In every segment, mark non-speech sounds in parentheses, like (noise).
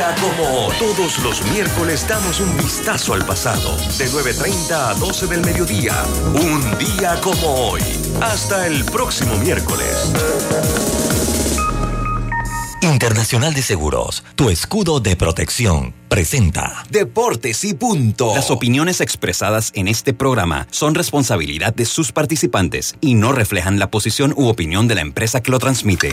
día como hoy. Todos los miércoles damos un vistazo al pasado. De 9.30 a 12 del mediodía. Un día como hoy. Hasta el próximo miércoles. Internacional de Seguros, tu escudo de protección, presenta Deportes y punto. Las opiniones expresadas en este programa son responsabilidad de sus participantes y no reflejan la posición u opinión de la empresa que lo transmite.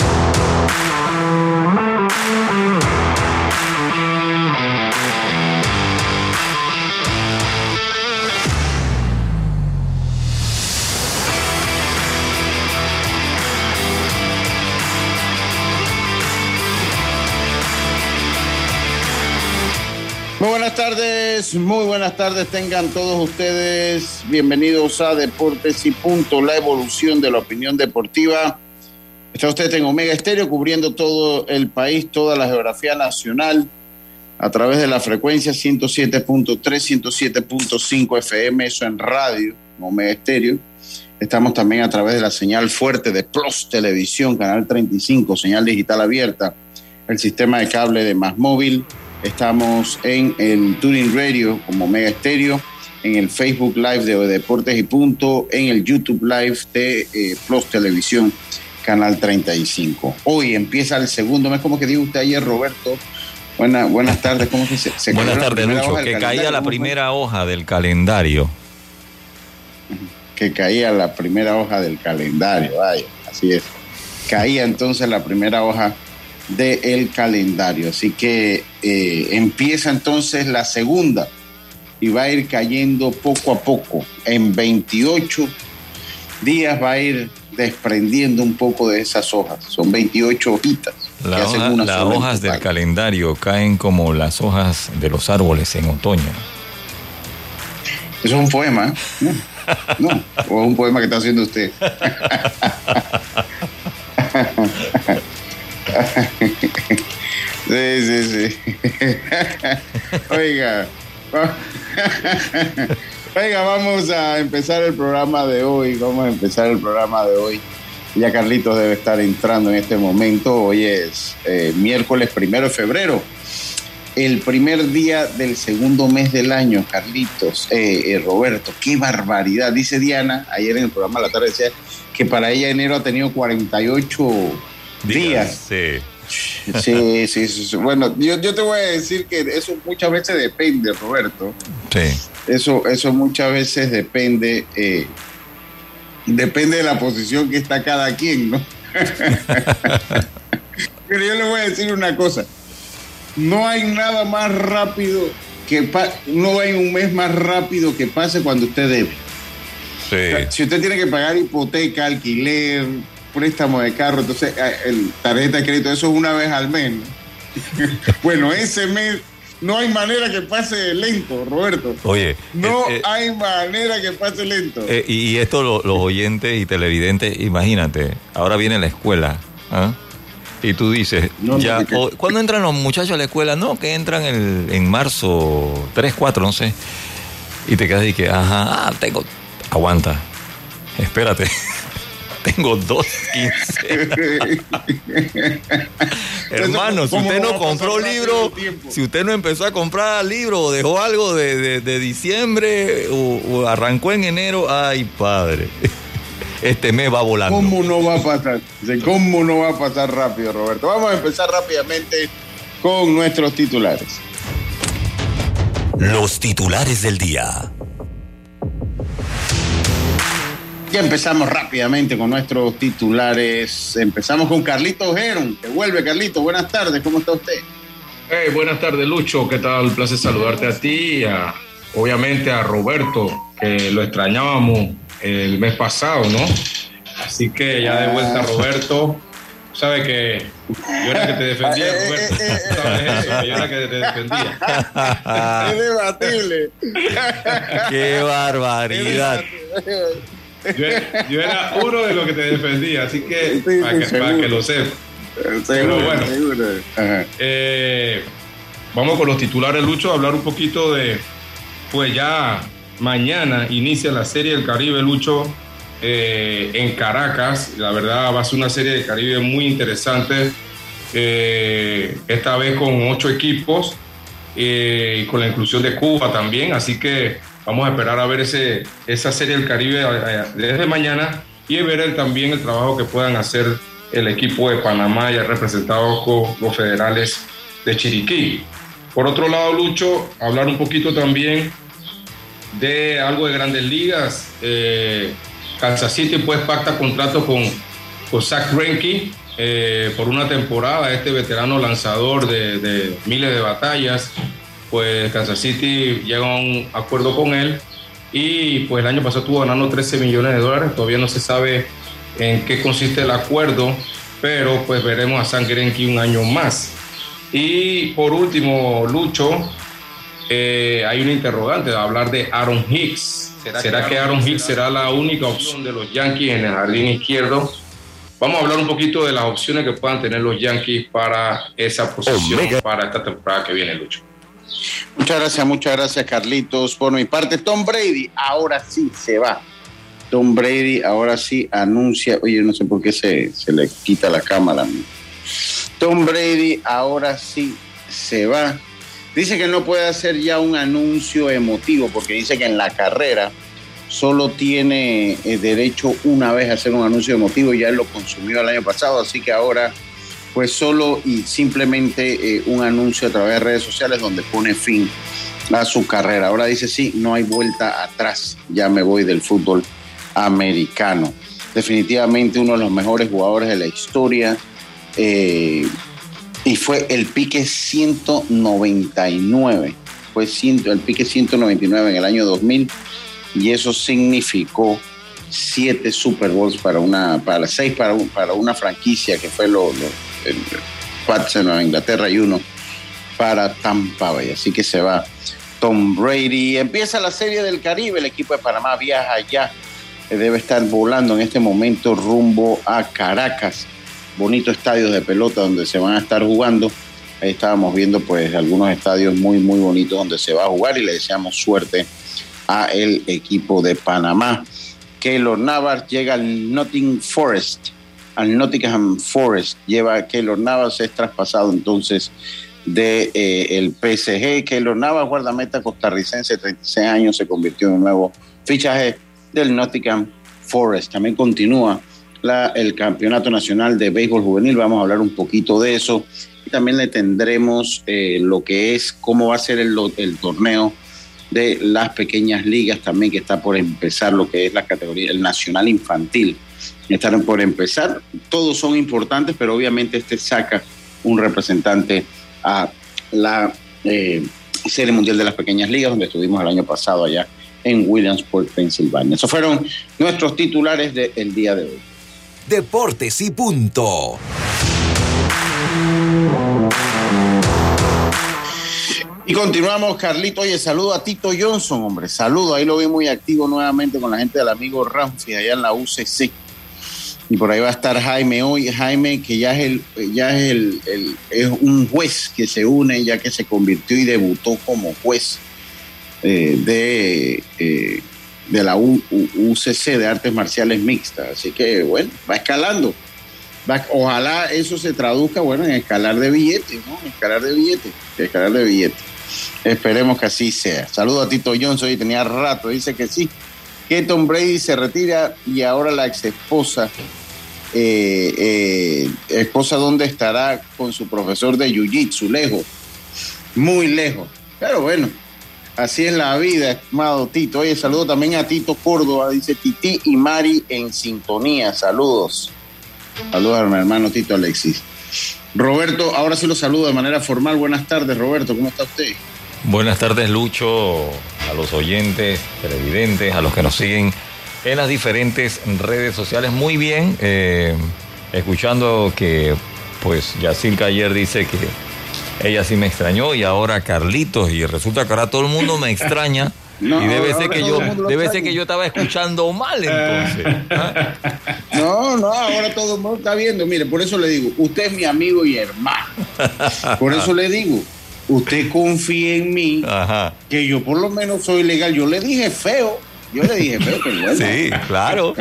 Muy buenas tardes, muy buenas tardes tengan todos ustedes. Bienvenidos a Deportes y Punto, la evolución de la opinión deportiva. Está usted en Omega Estéreo cubriendo todo el país, toda la geografía nacional a través de la frecuencia 107.3, 107.5 FM, eso en radio, Omega Estéreo. Estamos también a través de la señal fuerte de Plus Televisión, Canal 35, señal digital abierta, el sistema de cable de Más Móvil. Estamos en el Tuning Radio como Mega Estéreo, en el Facebook Live de Deportes y Punto, en el YouTube Live de eh, Plus Televisión, Canal 35. Hoy empieza el segundo mes, como que dijo usted ayer, Roberto. Buena, buenas tardes, ¿cómo que se, se Buenas tardes, Lucho. Que caía la primera hoja del calendario. que caía la primera hoja del calendario, vaya, así es. Caía entonces la primera hoja del calendario, así que eh, empieza entonces la segunda y va a ir cayendo poco a poco. En 28 días va a ir desprendiendo un poco de esas hojas. Son 28 hojitas. hoja- las hojas del calendario caen como las hojas de los árboles en otoño. Eso es un poema, ¿eh? No, no, o un poema que está haciendo usted. (laughs) Sí, sí, sí. (laughs) Oiga, oiga, vamos a empezar el programa de hoy. Vamos a empezar el programa de hoy. Ya Carlitos debe estar entrando en este momento. Hoy es eh, miércoles primero de febrero el primer día del segundo mes del año, Carlitos, eh, eh, Roberto, qué barbaridad. Dice Diana, ayer en el programa de la tarde decía que para ella enero ha tenido 48 días. Sí. Sí, sí, sí, sí. Bueno, yo, yo te voy a decir que eso muchas veces depende, Roberto. Sí. Eso, eso muchas veces depende, eh, depende de la posición que está cada quien, ¿no? (laughs) Pero yo le voy a decir una cosa. No hay nada más rápido que no hay un mes más rápido que pase cuando usted debe. Sí. Si usted tiene que pagar hipoteca, alquiler, préstamo de carro, entonces eh, el tarjeta de crédito, eso es una vez al mes. ¿no? (laughs) bueno, ese mes no hay manera que pase lento, Roberto. Oye, No eh, eh, hay manera que pase lento. eh, y, esto lo- los oyentes y televidentes, imagínate, ahora viene la escuela. ¿ah? Y tú dices, No, no, ya, que- o- ¿cuándo entran los muchachos a la escuela? No, que entran el- en marzo 3, 4, no sé. Y te quedas y que, ajá, ah, tengo, aguanta, espérate. (laughs) tengo dos quince. (laughs) Hermano, si ¿Cómo usted no compró libro, si usted no empezó a comprar libro o dejó algo de, de- de diciembre o, o arrancó en enero, ay padre, (laughs) este mes va volando. ¿Cómo no va a pasar? ¿Cómo no va a pasar rápido, Roberto? Vamos a empezar rápidamente con nuestros titulares. Los titulares del día. Ya empezamos rápidamente con nuestros titulares. Empezamos con Carlito Geron, que vuelve Carlito. Buenas tardes, ¿cómo está usted? Hey, buenas tardes, Lucho. ¿Qué tal? Un placer saludarte a ti y a- obviamente a Roberto, que lo extrañábamos el mes pasado, ¿no? Así que ya de vuelta, Roberto. Sabes que yo era que te defendía, (laughs) Eh, eh, Roberto. eh, eh, Sabes eso, yo era que te defendía. (laughs) Es debatible. Qué barbaridad. Yo, era uno de los que te defendía, así que, para, que lo sepas. Pero bueno, eh, vamos con los titulares, Lucho, a hablar un poquito de, pues ya mañana inicia la Serie del Caribe, Lucho, eh, en Caracas. La verdad va a ser una serie de Caribe muy interesante, eh, esta vez con ocho equipos y con la inclusión de Cuba también, así que vamos a esperar a ver ese, esa Serie del Caribe desde mañana y ver también el trabajo que puedan hacer el equipo de Panamá ya representado con los federales de Chiriquí. Por otro lado, Lucho, hablar un poquito también de algo de grandes ligas. Eh, Kansas City pues pacta contrato con, con Zach Greinke eh, por una temporada. Este veterano lanzador de, de, miles de batallas, pues Kansas City llega a un acuerdo con él y pues el año pasado estuvo ganando 13 millones de dólares. Todavía no se sabe en qué consiste el acuerdo, pero pues veremos a San Greinke un año más. Y por último, Lucho, eh, hay un interrogante, hablar de Aaron Hicks. ¿Será, que Aaron Hicks será la única opción de los Yankees en el jardín izquierdo? Vamos a hablar un poquito de las opciones que puedan tener los Yankees para esa posición, para esta temporada que viene, Lucho. Muchas gracias, muchas gracias, Carlitos. Por mi parte, Tom Brady ahora sí se va Tom Brady ahora sí anuncia, oye, no sé por qué se, le quita la cámara. Tom Brady ahora sí se va. Dice que no puede hacer ya un anuncio emotivo porque dice que en la carrera solo tiene eh, derecho una vez a hacer un anuncio emotivo, ya él lo consumió el año pasado, así que ahora pues solo y simplemente eh, un anuncio a través de redes sociales donde pone fin a su carrera. Ahora dice, sí, no hay vuelta atrás, ya me voy del fútbol americano. Definitivamente uno de los mejores jugadores de la historia. Eh, y fue el pique 199. Fue el pique 199 en el año 2000. Y eso significó siete Super Bowls para una, para seis para, para una franquicia que fue lo, Pats en Inglaterra y uno para Tampa Bay. Así que se va Tom Brady. Empieza la serie del Caribe. El equipo de Panamá viaja allá debe estar volando en este momento rumbo a Caracas. Bonitos estadios de pelota donde se van a estar jugando. Ahí estábamos viendo pues algunos estadios muy muy bonitos donde se va a jugar y le deseamos suerte a el equipo de Panamá. Keylor Navas llega al Nottingham Forest, al Nottingham Forest. Lleva Keylor Navas, es traspasado entonces de eh, PSG. Keylor Navas, guardameta costarricense, 36 años, se convirtió en un nuevo fichaje del Nottingham Forest. También continúa la, el Campeonato Nacional de Béisbol Juvenil. Vamos a hablar un poquito de eso. Y también le tendremos eh, lo que es, cómo va a ser el, el, torneo de las pequeñas ligas también, que está por empezar lo que es la categoría, el Nacional Infantil. Están por empezar. Todos son importantes, pero obviamente este saca un representante a la eh, Serie Mundial de las Pequeñas Ligas, donde estuvimos el año pasado allá en Williamsport, Pensilvania. Esos fueron nuestros titulares del día de hoy. Deportes y punto. Y continuamos, Carlito. Oye, saludo a Tito Johnson, hombre. Saludo. Ahí lo vi muy activo nuevamente con la gente del amigo Ramfi allá en la UCC. Y por ahí va a estar Jaime hoy. Jaime, que ya es el, ya es el, es un juez que se une, ya que se convirtió y debutó como juez eh, de, eh, de la UCC de Artes Marciales Mixtas. Así que, bueno, va escalando. ojalá eso se traduzca, bueno, en escalar de billetes, ¿no? escalar de billetes, escalar de billetes. Esperemos que así sea. Saludo a Tito Johnson, y tenía rato, dice que sí. Que Tom Brady se retira y ahora la ex esposa, eh, esposa dónde estará con su profesor de Jiu-Jitsu, lejos, muy lejos. Pero bueno, Así es la vida, estimado Tito. Oye, saludo también a Tito Córdoba, dice Titi y Mari en sintonía. Saludos. Saludos a mi hermano Tito Alexis. Roberto, ahora sí lo saludo de manera formal. Buenas tardes, Roberto, ¿cómo está usted? Buenas tardes, Lucho, a los oyentes, televidentes, a los que nos siguen en las diferentes redes sociales. Muy bien, eh, escuchando que, pues, Yacilca ayer dice que ella sí me extrañó y ahora Carlitos y resulta que ahora todo el mundo me extraña (laughs) y debe ser que yo debe ser que yo estaba escuchando mal entonces. ¿ah? (laughs) No, no, ahora todo el mundo está viendo. Mire, por eso le digo, usted es mi amigo y hermano. Por eso le digo, usted confía en mí, que yo por lo menos soy legal. Yo le dije feo, yo le dije pero bueno. Sí, claro.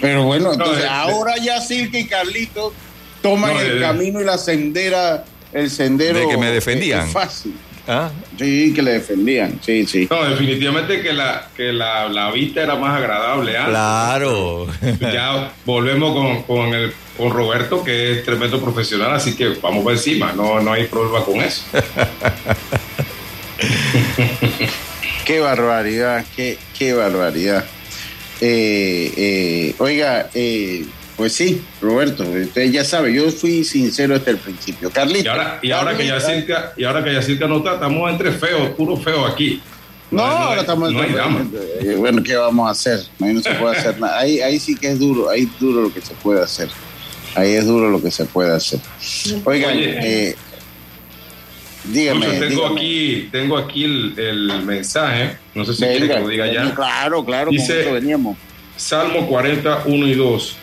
Pero, bueno, entonces ahora ya Silke y Carlitos toman el camino y la sendera, el sendero. De que me defendían. fácil. ¿Ah? Sí, que le defendían, sí, sí. No, definitivamente que la, que la, la vista era más agradable. Claro. Ya volvemos con, con, el, con Roberto, que es tremendo profesional, así que vamos por encima, no, no hay problema con eso. (laughs) qué barbaridad, qué, qué barbaridad. Eh, eh, oiga, eh, pues sí, Roberto, usted ya sabe, yo fui sincero desde el principio. Carlito. Y ahora, y ahora que Yacirca, y ahora que Yacirca no está, estamos entre feos, puro feo aquí. No, ahora estamos no entre, Bueno, ¿qué vamos a hacer? Ahí no se puede hacer nada. Ahí, ahí sí que es duro, ahí es duro lo que se puede hacer. Ahí es duro lo que se puede hacer. Oigan, eh, dígame. tengo aquí, tengo aquí el, mensaje. No sé si quiere que lo diga ya. Claro, claro, Dice, veníamos. Salmo 40, 1 y 2.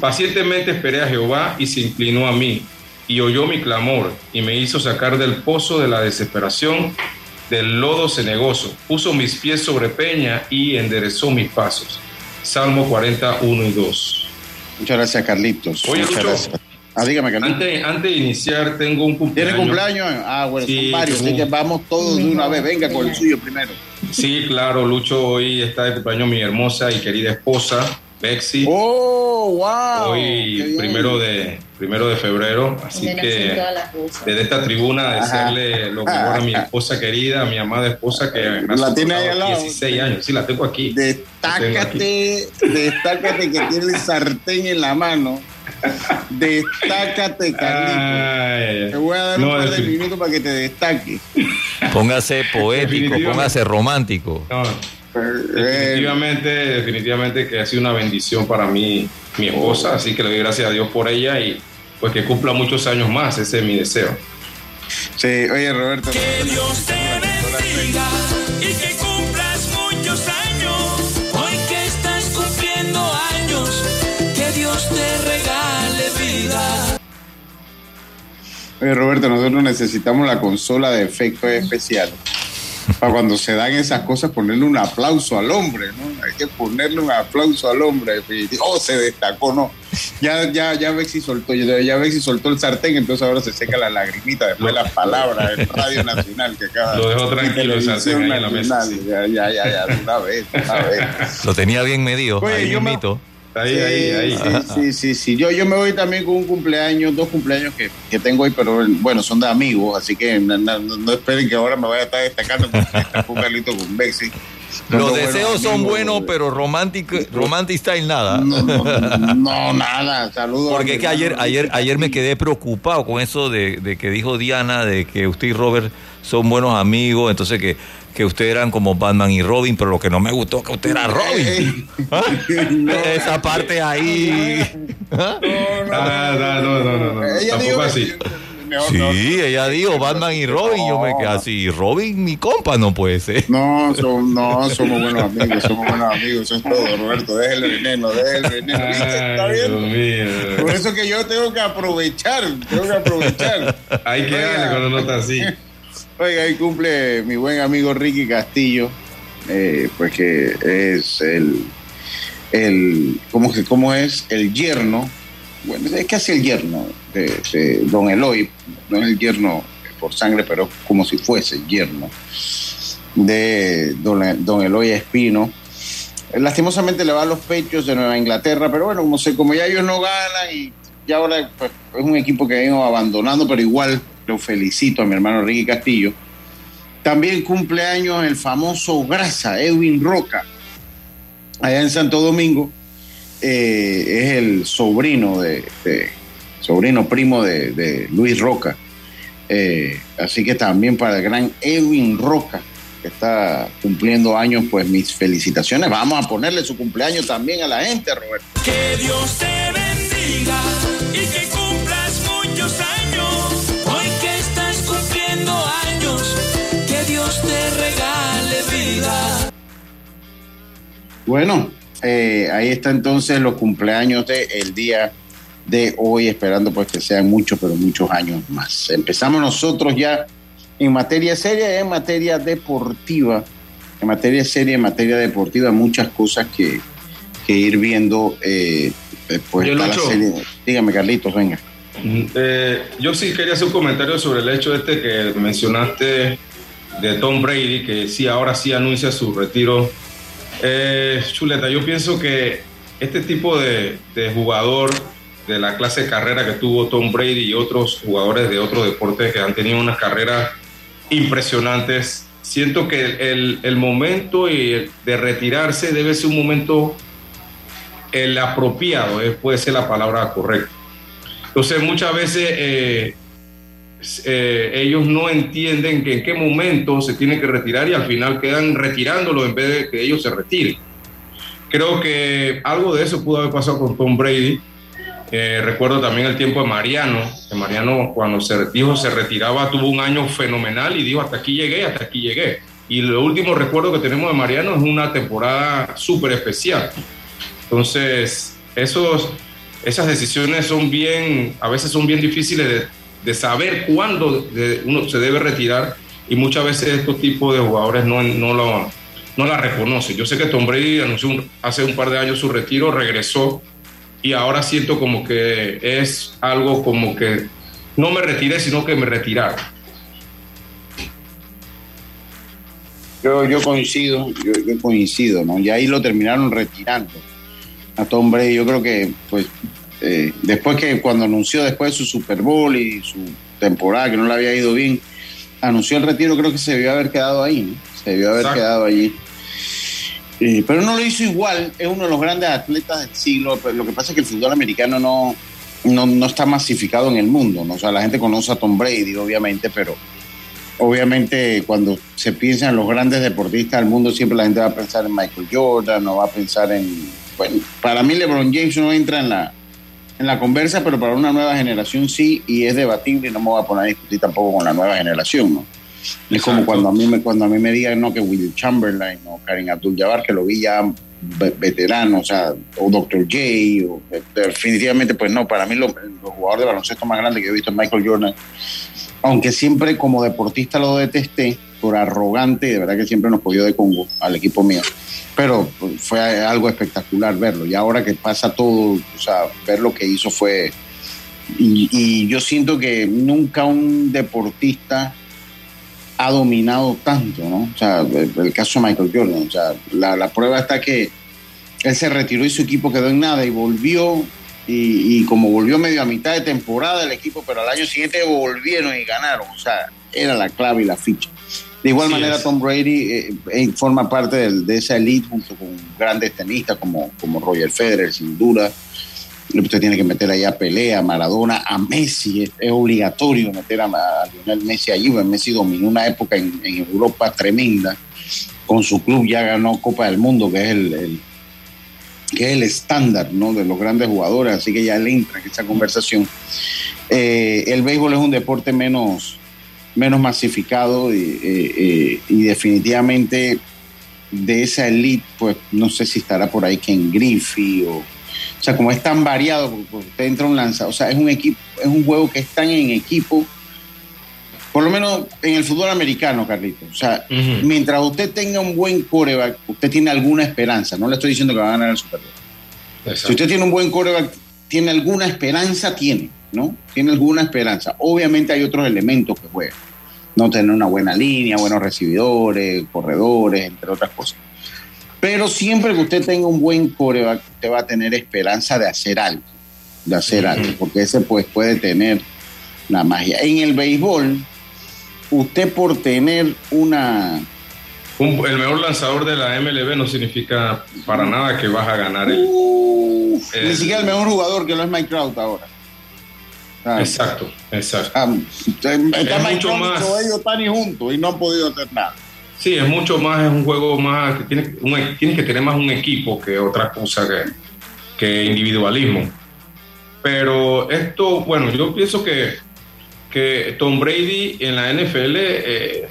Pacientemente esperé a Jehová y se inclinó a mí y oyó mi clamor y me hizo sacar del pozo de la desesperación, del lodo cenegoso. Puso mis pies sobre peña y enderezó mis pasos. Salmo 41 y 2. Muchas gracias, Carlitos. Muchas gracias. Ah, dígame, Antes, antes de iniciar, tengo un cumpleaños. ¿Tiene cumpleaños? Ah, bueno, son varios, así que vamos todos de una vez. Venga con el suyo primero. Sí, claro, Lucho, hoy está de cumpleaños mi hermosa y querida esposa, Bexi. ¡Oh, wow! Hoy, primero de, primero de febrero, así que desde esta tribuna desearle lo mejor a mi esposa querida, a mi amada esposa que la tiene ahí al lado. 16 años, sí, la tengo aquí. Destácate, destácate que tiene el sartén en la mano. (laughs) Destácate, Carlito. Te voy a dar un par de minutos para que te destaque. (laughs) Póngase poético, póngase romántico. Definitivamente, definitivamente que ha sido una bendición para mí, mi esposa, así que le doy gracias a Dios por ella y pues que cumpla muchos años más, ese es mi deseo. Sí, oye Roberto. Que Dios te bendiga y que Oye Roberto, nosotros necesitamos la consola de efectos especiales para cuando se dan esas cosas ponerle un aplauso al hombre, ¿no? Hay que ponerle un aplauso al hombre. Oh, se destacó, ¿no? Ya, ya, ya ve si soltó, ya ve si soltó el sartén, entonces ahora se seca la lagrimita después las palabras en Radio Nacional que acaba. Lo dejó tranquilo el sartén en la mesa. Ya, ya, ya, ya, una vez, una vez. Lo tenía bien medido, ahí un mito. Ahí, sí, ahí, ahí. Sí, sí, sí, Yo, yo me voy también con un cumpleaños, dos cumpleaños que, que tengo hoy, pero bueno, son de amigos, así que no, esperen que ahora me vaya a estar destacando con Carlito con Bexi. Los deseos son buenos, pero romántico, romantic style nada. No, nada. Saludos. Porque es que ayer, ayer, ayer me quedé preocupado con eso de, de que dijo Diana, de que usted y Robert son buenos amigos, entonces que que ustedes eran como Batman y Robin, pero lo que no me gustó es que usted era Robin. ¿Ah? Esa parte ahí. ¿Ah? No, no, no, no, no, Tampoco así. sí, ella dijo Batman y Robin. Yo me quedé así. Robin, mi compa, no puede ser. No, no, somos buenos amigos, somos buenos amigos. Eso es todo, Roberto. Déjale el veneno, déjale el veneno. ¿Está bien? Por eso que yo tengo que aprovechar, tengo que aprovechar. Hay que darle cuando no está así. Oiga, ahí cumple mi buen amigo Ricky Castillo, eh, pues que es el, el ¿cómo, que, ¿cómo es? El yerno, bueno, es casi el yerno de, don Eloy, no es el yerno por sangre, pero como si fuese el yerno de don, Eloy Espino. Lastimosamente le va a los pechos de Nueva Inglaterra, pero bueno, como, sé, como ya ellos no ganan y ya ahora pues, es un equipo que vengo abandonando, pero igual lo felicito a mi hermano Ricky Castillo. También cumpleaños el famoso Grasa, Edwin Roca, allá en Santo Domingo. Eh, es el sobrino de, sobrino primo de, Luis Roca. Eh, así que también para el gran Edwin Roca, que está cumpliendo años, pues mis felicitaciones. Vamos a ponerle su cumpleaños también a la gente, Roberto. Que Dios te bendiga y que cumplas muchos años que Dios te regale vida. Bueno, eh, ahí está entonces los cumpleaños del día de hoy, esperando pues que sean muchos, pero muchos años más. Empezamos nosotros ya en materia seria, en materia deportiva, en materia seria, en materia deportiva, muchas cosas que, que ir viendo. Eh, la serie. Dígame, Carlitos, venga. Eh, yo sí quería hacer un comentario sobre el hecho este que mencionaste de Tom Brady, que sí, ahora sí anuncia su retiro. Eh, Chuleta, yo pienso que este tipo de, jugador de la clase de carrera que tuvo Tom Brady y otros jugadores de otros deportes que han tenido unas carreras impresionantes, siento que el, el momento de retirarse debe ser un momento el apropiado, eh, puede ser la palabra correcta. Entonces muchas veces eh, eh, ellos no entienden que en qué momento se tiene que retirar y al final quedan retirándolo en vez de que ellos se retiren. Creo que algo de eso pudo haber pasado con Tom Brady. Eh, recuerdo también el tiempo de Mariano, que Mariano cuando se dijo se retiraba tuvo un año fenomenal y dijo hasta aquí llegué, hasta aquí llegué. Y lo último recuerdo que tenemos de Mariano es una temporada súper especial. Entonces, esos, esas decisiones son bien, a veces son bien difíciles de, saber cuándo uno se debe retirar y muchas veces estos tipos de jugadores no, no, lo, no la reconocen. Yo sé que Tom Brady anunció hace un par de años su retiro, regresó y ahora siento como que es algo como que no me retiré, sino que me retiraron. Yo, yo coincido, yo, yo, coincido, ¿no? Y ahí lo terminaron retirando a Tom Brady. Yo creo que, pues, eh, después que cuando anunció después su Super Bowl y su temporada que no le había ido bien, anunció el retiro, creo que se debió haber quedado ahí, ¿no? Se debió haber Exacto. quedado allí. Eh, pero no lo hizo igual, es uno de los grandes atletas del siglo. Lo que pasa es que el fútbol americano no, no, no, está masificado en el mundo. ¿no? O sea, la gente conoce a Tom Brady, obviamente, pero obviamente cuando se piensa en los grandes deportistas del mundo, siempre la gente va a pensar en Michael Jordan, no va a pensar en. Bueno, para mí, LeBron James no entra en la, en la conversa, pero para una nueva generación sí, y es debatible y no me voy a poner a discutir tampoco con la nueva generación, ¿no? Es Exacto. como cuando a mí me cuando a mí me digan no que Will Chamberlain o Karim Abdul-Jabbar que lo vi ya veterano, o sea, o Dr. J, o, definitivamente pues no, para mí los lo jugadores de baloncesto más grandes que he visto es Michael Jordan, aunque siempre como deportista lo detesté por arrogante de verdad que siempre nos cogió de Congo al equipo mío, pero fue algo espectacular verlo y ahora que pasa todo, o sea, ver lo que hizo fue y, yo siento que nunca un deportista ha dominado tanto, ¿no? O sea, el, caso de Michael Jordan, o sea, la, la, prueba está que él se retiró y su equipo quedó en nada y volvió, y, como volvió medio a mitad de temporada el equipo, pero al año siguiente volvieron y ganaron, o sea, era la clave y la ficha. De igual sí, manera, es. Tom Brady eh, eh, forma parte de, de, esa elite junto con grandes tenistas como, como Roger Federer, sin duda. Usted tiene que meter allá a Pelea, a Maradona, a Messi. Es, es obligatorio meter a, a, Lionel Messi allí. Messi dominó una época en, en, Europa tremenda. Con su club ya ganó Copa del Mundo, que es el, el que es el estándar ¿no? de los grandes jugadores. Así que ya él entra en esa conversación. Eh, el béisbol es un deporte menos, menos masificado y, eh, y definitivamente de esa elite, pues no sé si estará por ahí Ken Griffey o o sea, como es tan variado, porque usted entra un lanzador, o sea, es un equipo, es un juego que están en equipo, por lo menos en el fútbol americano, Carlito. O sea, uh -huh. mientras usted tenga un buen coreback, usted tiene alguna esperanza. No le estoy diciendo que va a ganar el Super Bowl. Exacto. Si usted tiene un buen coreback, tiene alguna esperanza, tiene, ¿no? Tiene alguna esperanza. Obviamente hay otros elementos que juegan. No tener una buena línea, buenos recibidores, corredores, entre otras cosas. Pero siempre que usted tenga un buen coreback, usted va a tener esperanza de hacer algo, de hacer uh -huh. algo, porque ese pues puede tener la magia. En el béisbol, usted por tener una... Un, el mejor lanzador de la MLB no significa para nada que vas a ganar el... Uh, el... Ni siquiera el mejor jugador que no es Mike Trout ahora. Ah, exacto, exacto. Ah, está es mucho más... ellos están juntos y no han podido hacer nada. Sí, es mucho más, es un juego más, que tienes, un, tienes que tener más un equipo que otra cosa que, que, individualismo. Pero esto, bueno, yo pienso que, que Tom Brady en la NFL eh,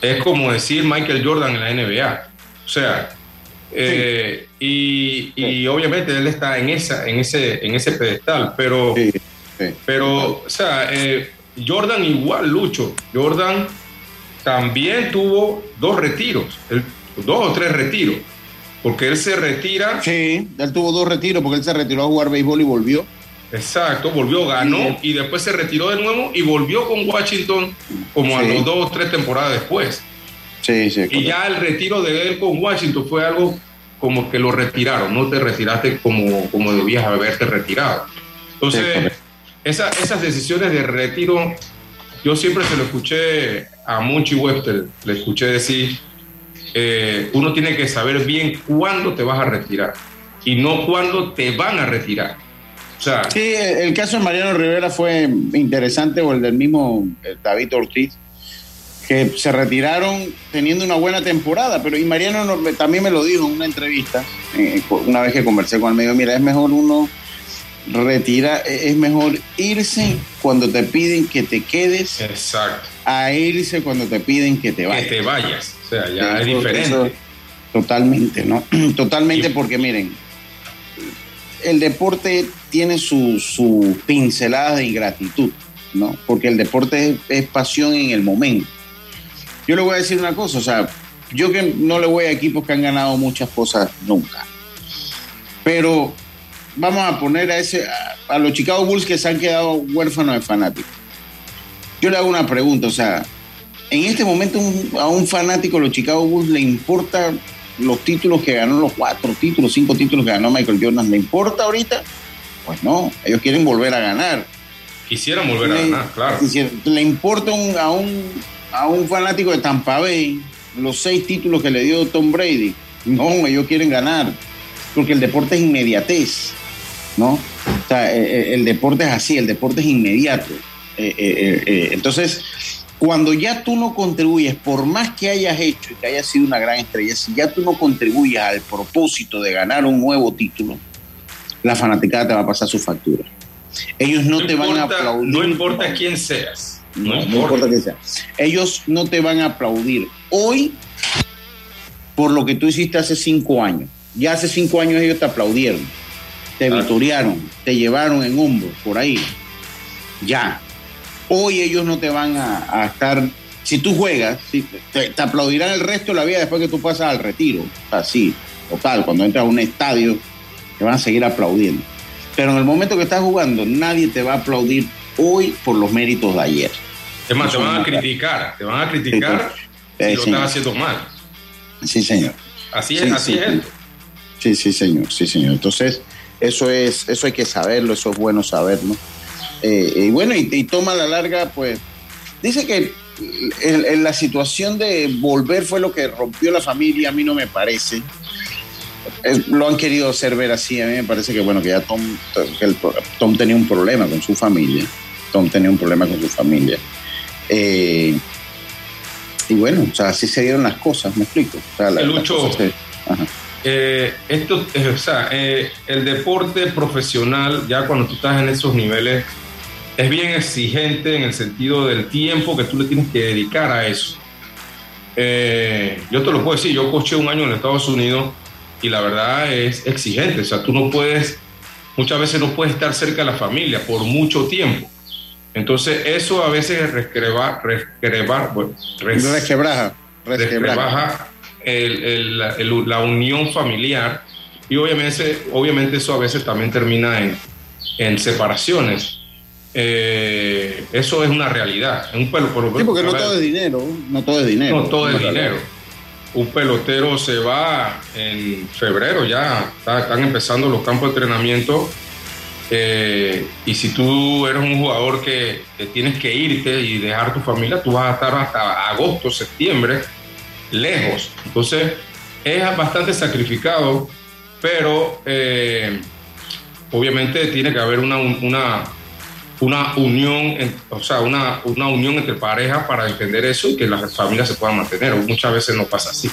es como decir Michael Jordan en la NBA. O sea, Eh, y, y obviamente él está en esa, en ese, en ese pedestal, pero, Sí, sí. pero, o sea, eh, Jordan igual, Lucho. Jordan también tuvo dos retiros, dos o tres retiros, porque él se retira, Sí, él tuvo dos retiros porque él se retiró a jugar béisbol y volvió. exacto, volvió, ganó y después se retiró de nuevo y volvió con Washington como a Sí. los dos o tres temporadas después. Sí, sí. Y ya el retiro de él con Washington fue algo como que lo retiraron, no te retiraste como, como debías haberte retirado. Sí, Entonces, correcto. Esa- esas decisiones de retiro, yo siempre se lo escuché a Monchi Webster, le escuché decir, eh, uno tiene que saber bien cuándo te vas a retirar y no cuándo te van a retirar. O sea, Sí, el caso de Mariano Rivera fue interesante, o el del mismo eh, David Ortiz, que se retiraron teniendo una buena temporada, pero y Mariano no- también me lo dijo en una entrevista, eh, una vez que conversé con él, me dijo, mira, es mejor uno retira, eh, es mejor irse cuando te piden que te quedes exacto, a irse cuando te piden que te que vayas. te vayas. O sea, ya es diferente. eso- totalmente, ¿no? (clears throat) Totalmente porque miren, el deporte tiene sus su pinceladas de ingratitud, ¿no? Porque el deporte es, es pasión en el momento. Yo le voy a decir una cosa, o sea, yo que no le voy a equipos que han ganado muchas cosas nunca, pero vamos a poner a ese a, a los Chicago Bulls que se han quedado huérfanos de fanáticos. Yo le hago una pregunta, o sea, en este momento un- a un fanático de los Chicago Bulls le importa los títulos que ganó, los cuatro títulos, cinco títulos que ganó Michael Jordan, ¿le importa ahorita? Pues no, ellos quieren volver a ganar. Quisieran volver a ganar, claro. ¿Le importa un- a, un, a un fanático de Tampa Bay los seis títulos que le dio Tom Brady? No, ellos quieren ganar, porque el deporte es inmediatez, ¿no? O sea, eh, eh, el deporte es así, el deporte es inmediato. Eh, entonces, cuando ya tú no contribuyes, por más que hayas hecho y que hayas sido una gran estrella, si ya tú no contribuyes al propósito de ganar un nuevo título, la fanaticada te va a pasar su factura. Ellos no, te van a aplaudir. No importa quién seas. No, No, no importa. importa que sea. Ellos no te van a aplaudir hoy por lo que tú hiciste hace cinco años. Ya hace cinco años ellos te aplaudieron, te Claro. te llevaron en hombros por ahí. Ya. Hoy ellos no te van a, a estar. Si tú juegas, si- te, te aplaudirán el resto de la vida después que tú pasas al retiro. Así, total. Cuando entras a un estadio, te van a seguir aplaudiendo. Pero en el momento que estás jugando, nadie te va a aplaudir hoy por los méritos de ayer. Es más, te van a criticar, te van a criticar Eh, si lo señor. estás haciendo mal. Sí, señor. Así es, Sí, así sí, es. Sí, sí, señor, sí, señor. Entonces, eso es, eso hay que saberlo, eso es bueno saberlo. Eh, y bueno, y, y toma a la larga, pues, dice que el- la situación de volver fue lo que rompió la familia, a mí no me parece. Lo han querido hacer ver así, a mí me parece que bueno, que ya Tom, que el- Tom tenía un problema con su familia. Tom tenía un problema con su familia. Eh, y bueno, o sea, así se dieron las cosas, me explico. O sea, la- las Lucho. se- ajá. Eh, esto, eh, o sea, eh, el deporte profesional, ya cuando tú estás en esos niveles, es bien exigente en el sentido del tiempo que tú le tienes que dedicar a eso. Yo te lo puedo decir, yo coché un año en Estados Unidos y la verdad es exigente, o sea, tú no puedes, muchas veces no puedes estar cerca de la familia por mucho tiempo. Entonces, eso a veces rescreba, rescreba- bueno, res- Resquebraja. Resquebraja. El- el- la- el- la unión familiar y obviamente, obviamente eso a veces también termina en, en separaciones. Eh, eso es una realidad. Un pelo, por- Sí, porque no todo es dinero, no todo es dinero. no todo es dinero. Un pelotero se va en febrero ya, está- están empezando los campos de entrenamiento. eh, y si tú eres un jugador que, que tienes que irte y dejar tu familia, tú vas a estar hasta agosto, septiembre, lejos. Entonces, es bastante sacrificado, pero eh, obviamente tiene que haber una, una, una unión, o sea, una, una unión entre parejas para entender eso y que las familias se puedan mantener. Muchas veces no pasa así.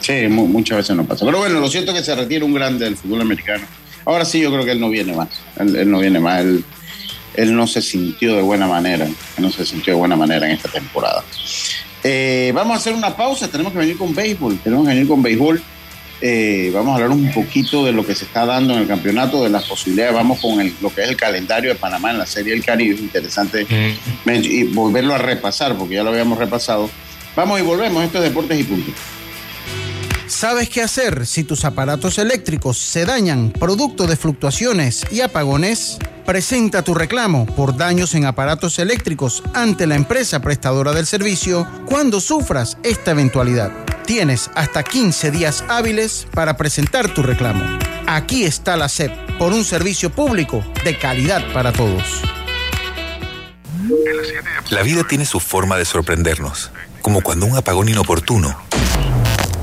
Sí, mu- muchas veces no pasa. Pero bueno, lo cierto que se retira un grande del fútbol americano. Ahora sí, yo creo que él no viene más. Él, él no viene más. Él, él no se sintió de buena manera. Él no se sintió de buena manera en esta temporada. Eh, vamos a hacer una pausa. Tenemos que venir con béisbol. Tenemos que venir con béisbol. Eh, vamos a hablar un poquito de lo que se está dando en el campeonato, de las posibilidades. Vamos con el, lo que es el calendario de Panamá en la Serie del Caribe. Interesante y volverlo a repasar, porque ya lo habíamos repasado. Vamos y volvemos. Esto es Deportes y Punto. ¿Sabes qué hacer si tus aparatos eléctricos se dañan producto de fluctuaciones y apagones? Presenta tu reclamo por daños en aparatos eléctricos ante la empresa prestadora del servicio cuando sufras esta eventualidad. Tienes hasta 15 días hábiles para presentar tu reclamo. Aquí está la SEP por un servicio público de calidad para todos. La vida tiene su forma de sorprendernos, como cuando un apagón inoportuno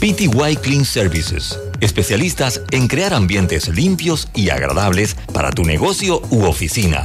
PTY Clean Services, especialistas en crear ambientes limpios y agradables para tu negocio u oficina.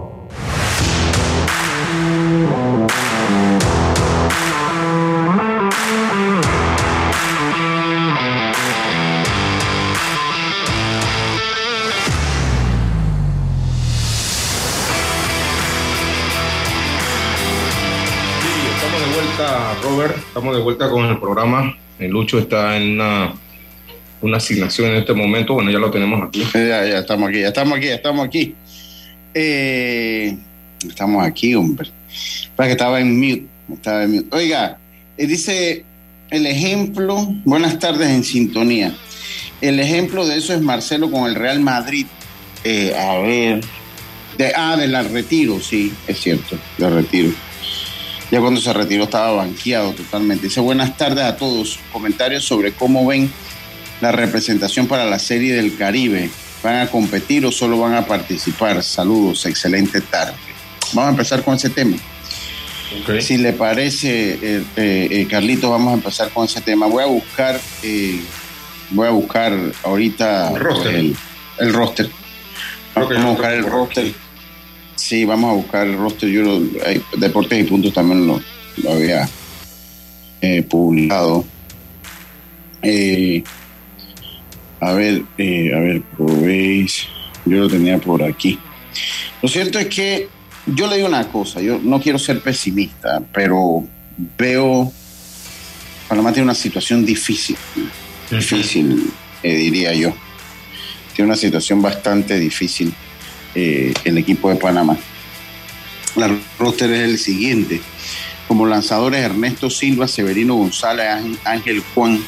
Estamos de vuelta con el programa. El Lucho está en una, asignación en este momento. Bueno, ya lo tenemos aquí. Ya, ya estamos aquí, ya estamos aquí, ya estamos aquí. Eh, estamos aquí, hombre. Para que estaba en mute. Estaba en mute. Oiga, eh, dice el ejemplo, buenas tardes en sintonía. El ejemplo de eso es Marcelo con el Real Madrid. Eh, a ver. De, ah, del retiro, sí, es cierto, del retiro. Ya cuando se retiró estaba banqueado totalmente. Dice buenas tardes a todos. Comentarios sobre cómo ven la representación para la Serie del Caribe. ¿Van a competir o solo van a participar? Saludos, excelente tarde. Vamos a empezar con ese tema. Si le parece, eh, eh, eh, Carlitos, vamos a empezar con ese tema. Voy a buscar, eh, voy a buscar ahorita El roster. el, el roster. Vamos a buscar el roster. Sí, vamos a buscar el roster. Yo lo, Deportes y Puntos también lo, lo había eh, publicado. Eh, a ver, eh, a ver, probéis. Yo lo tenía por aquí. Lo cierto es que yo le digo una cosa, yo no quiero ser pesimista, pero veo Panamá tiene una situación difícil, difícil, eh, diría yo. Tiene una situación bastante difícil eh, el equipo de Panamá. La roster es el siguiente. Como lanzadores Ernesto Silva, Severino González, Ángel- Juan,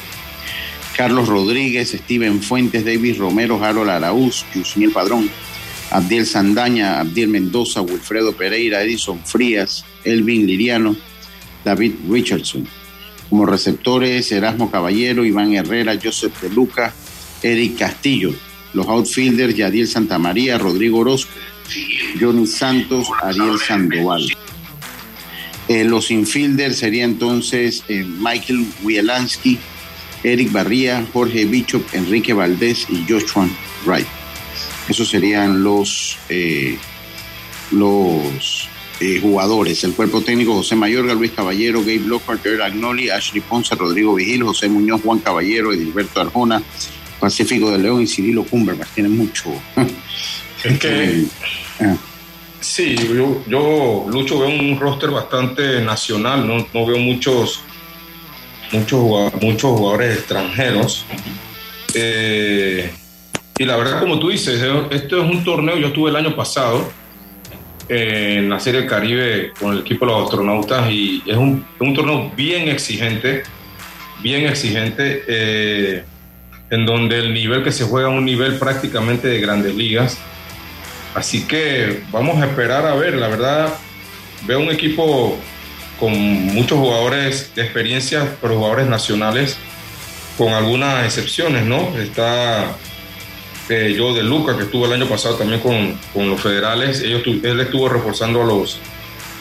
Carlos Rodríguez, Steven Fuentes, David Romero, Harold Araúz, Yusniel Padrón, Abdiel Sandaña, Abdiel Mendoza, Wilfredo Pereira, Edison Frías, Elvin Liriano, David Richardson. Como receptores, Erasmo Caballero, Iván Herrera, Joseph De Luca, Eric Castillo. Los outfielders, Yadiel Santamaría, Rodrigo Orozco, Johnny Santos, Ariel Sandoval. Eh, los infielders serían entonces eh, Michael Wielansky, Eric Barría, Jorge Bishop, Enrique Valdés y Joshua Wright. Esos serían los, eh, los jugadores. El cuerpo técnico José Mayorga, Luis Caballero, Gabe Lockhart, Agnoli, Ashley Ponce, Rodrigo Vigil, José Muñoz, Juan Caballero, Edilberto Arjona, Pacífico de León y Cirilo Cumberbatch. Tienen mucho. Es que. (laughs) Sí, yo, yo, Lucho, veo un roster bastante nacional, no, no veo muchos, muchos, muchos jugadores extranjeros. Eh, y la verdad, como tú dices, esto es un torneo, yo estuve el año pasado eh, en la Serie del Caribe con el equipo de los astronautas y es un, un torneo bien exigente, bien exigente, eh, en donde el nivel que se juega es un nivel prácticamente de grandes ligas. Así que vamos a esperar a ver, la verdad, veo un equipo con muchos jugadores de experiencia, pero jugadores nacionales, con algunas excepciones, ¿no? Está eh, yo de Luca, que estuvo el año pasado también con, con los federales, Ellos, él estuvo reforzando a los,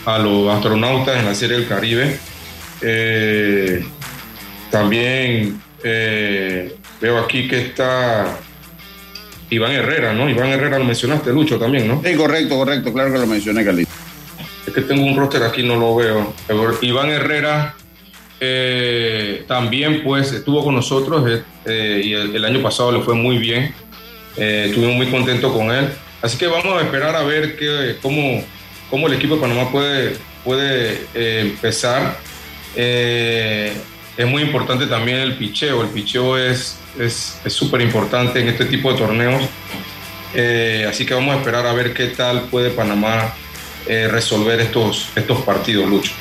a los astronautas en la Serie del Caribe. Eh, también eh, veo aquí que está Iván Herrera, ¿no? Iván Herrera lo mencionaste, Lucho también, ¿no? Sí, correcto, correcto, claro que lo mencioné, Carlito. Es que tengo un roster aquí, no lo veo. Iván Herrera eh, también, pues, estuvo con nosotros eh, eh, y el, año pasado le fue muy bien. estuvimos muy contentos con él. Así que vamos a esperar a ver que, cómo, cómo el equipo de Panamá puede, puede empezar. es muy importante también el picheo. El picheo es es súper importante en este tipo de torneos. Eh, así que vamos a esperar a ver qué tal puede Panamá eh, resolver estos, estos partidos, Lucho.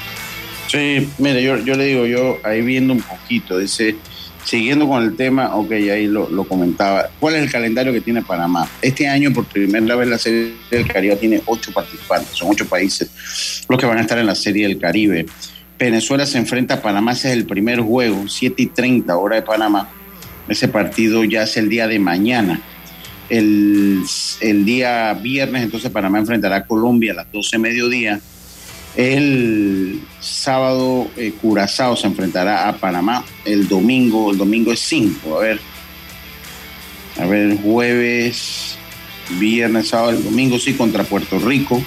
Sí, mire, yo, yo le digo, yo ahí viendo un poquito, dice, siguiendo con el tema, ok, ahí lo, lo, comentaba, ¿cuál es el calendario que tiene Panamá? Este año, por primera vez, la Serie del Caribe tiene ocho participantes, son ocho países los que van a estar en la Serie del Caribe. Venezuela se enfrenta a Panamá, ese es el primer juego, 7 y 30 hora de Panamá. Ese partido ya es el día de mañana. El, día viernes, entonces Panamá enfrentará a Colombia a las 12 mediodía. El sábado eh, Curazao se enfrentará a Panamá. El domingo, el domingo es 5. A ver. A ver, jueves, viernes, sábado, el domingo sí contra Puerto Rico.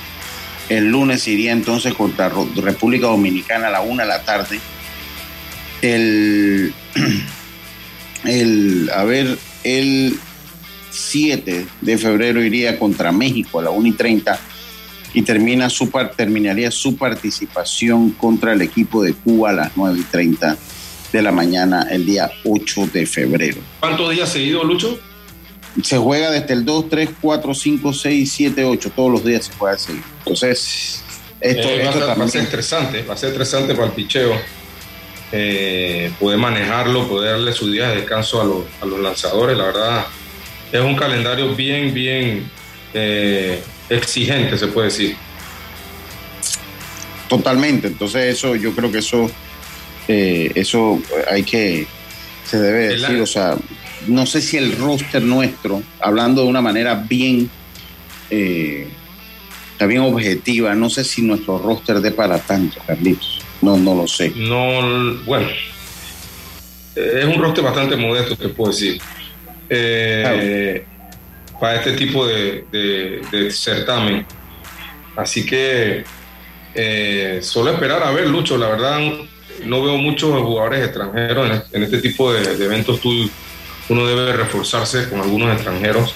El lunes iría entonces contra República Dominicana a la 1 de la tarde. El (clears throat) el, a ver, el 7 de febrero iría contra México a la 1 y 30 y termina su, terminaría su participación contra el equipo de Cuba a las 9 y 30 de la mañana el día 8 de febrero. ¿Cuántos días seguidos, Lucho? Se juega desde el 2, 3, 4, 5, 6, 7, 8. Todos los días se juega seguir. Entonces, esto, eh, va, a ser interesante. Va a ser interesante para el picheo eh, poder manejarlo, poder darle su día de descanso a los, lanzadores. La verdad, es un calendario bien, bien eh, exigente, se puede decir. Totalmente, entonces eso, yo creo que eso, eh, eso hay que, se debe decir, o sea, no sé si el roster nuestro, hablando de una manera bien, eh, bien objetiva, no sé si nuestro roster dé para tanto, Carlitos. No, no lo sé. No, bueno, es un roster bastante modesto, te puedo decir. Eh, para este tipo de, certamen. Así que eh, solo esperar a ver, Lucho. La verdad, no veo muchos jugadores extranjeros en este, tipo de, eventos. Tú, uno debe reforzarse con algunos extranjeros.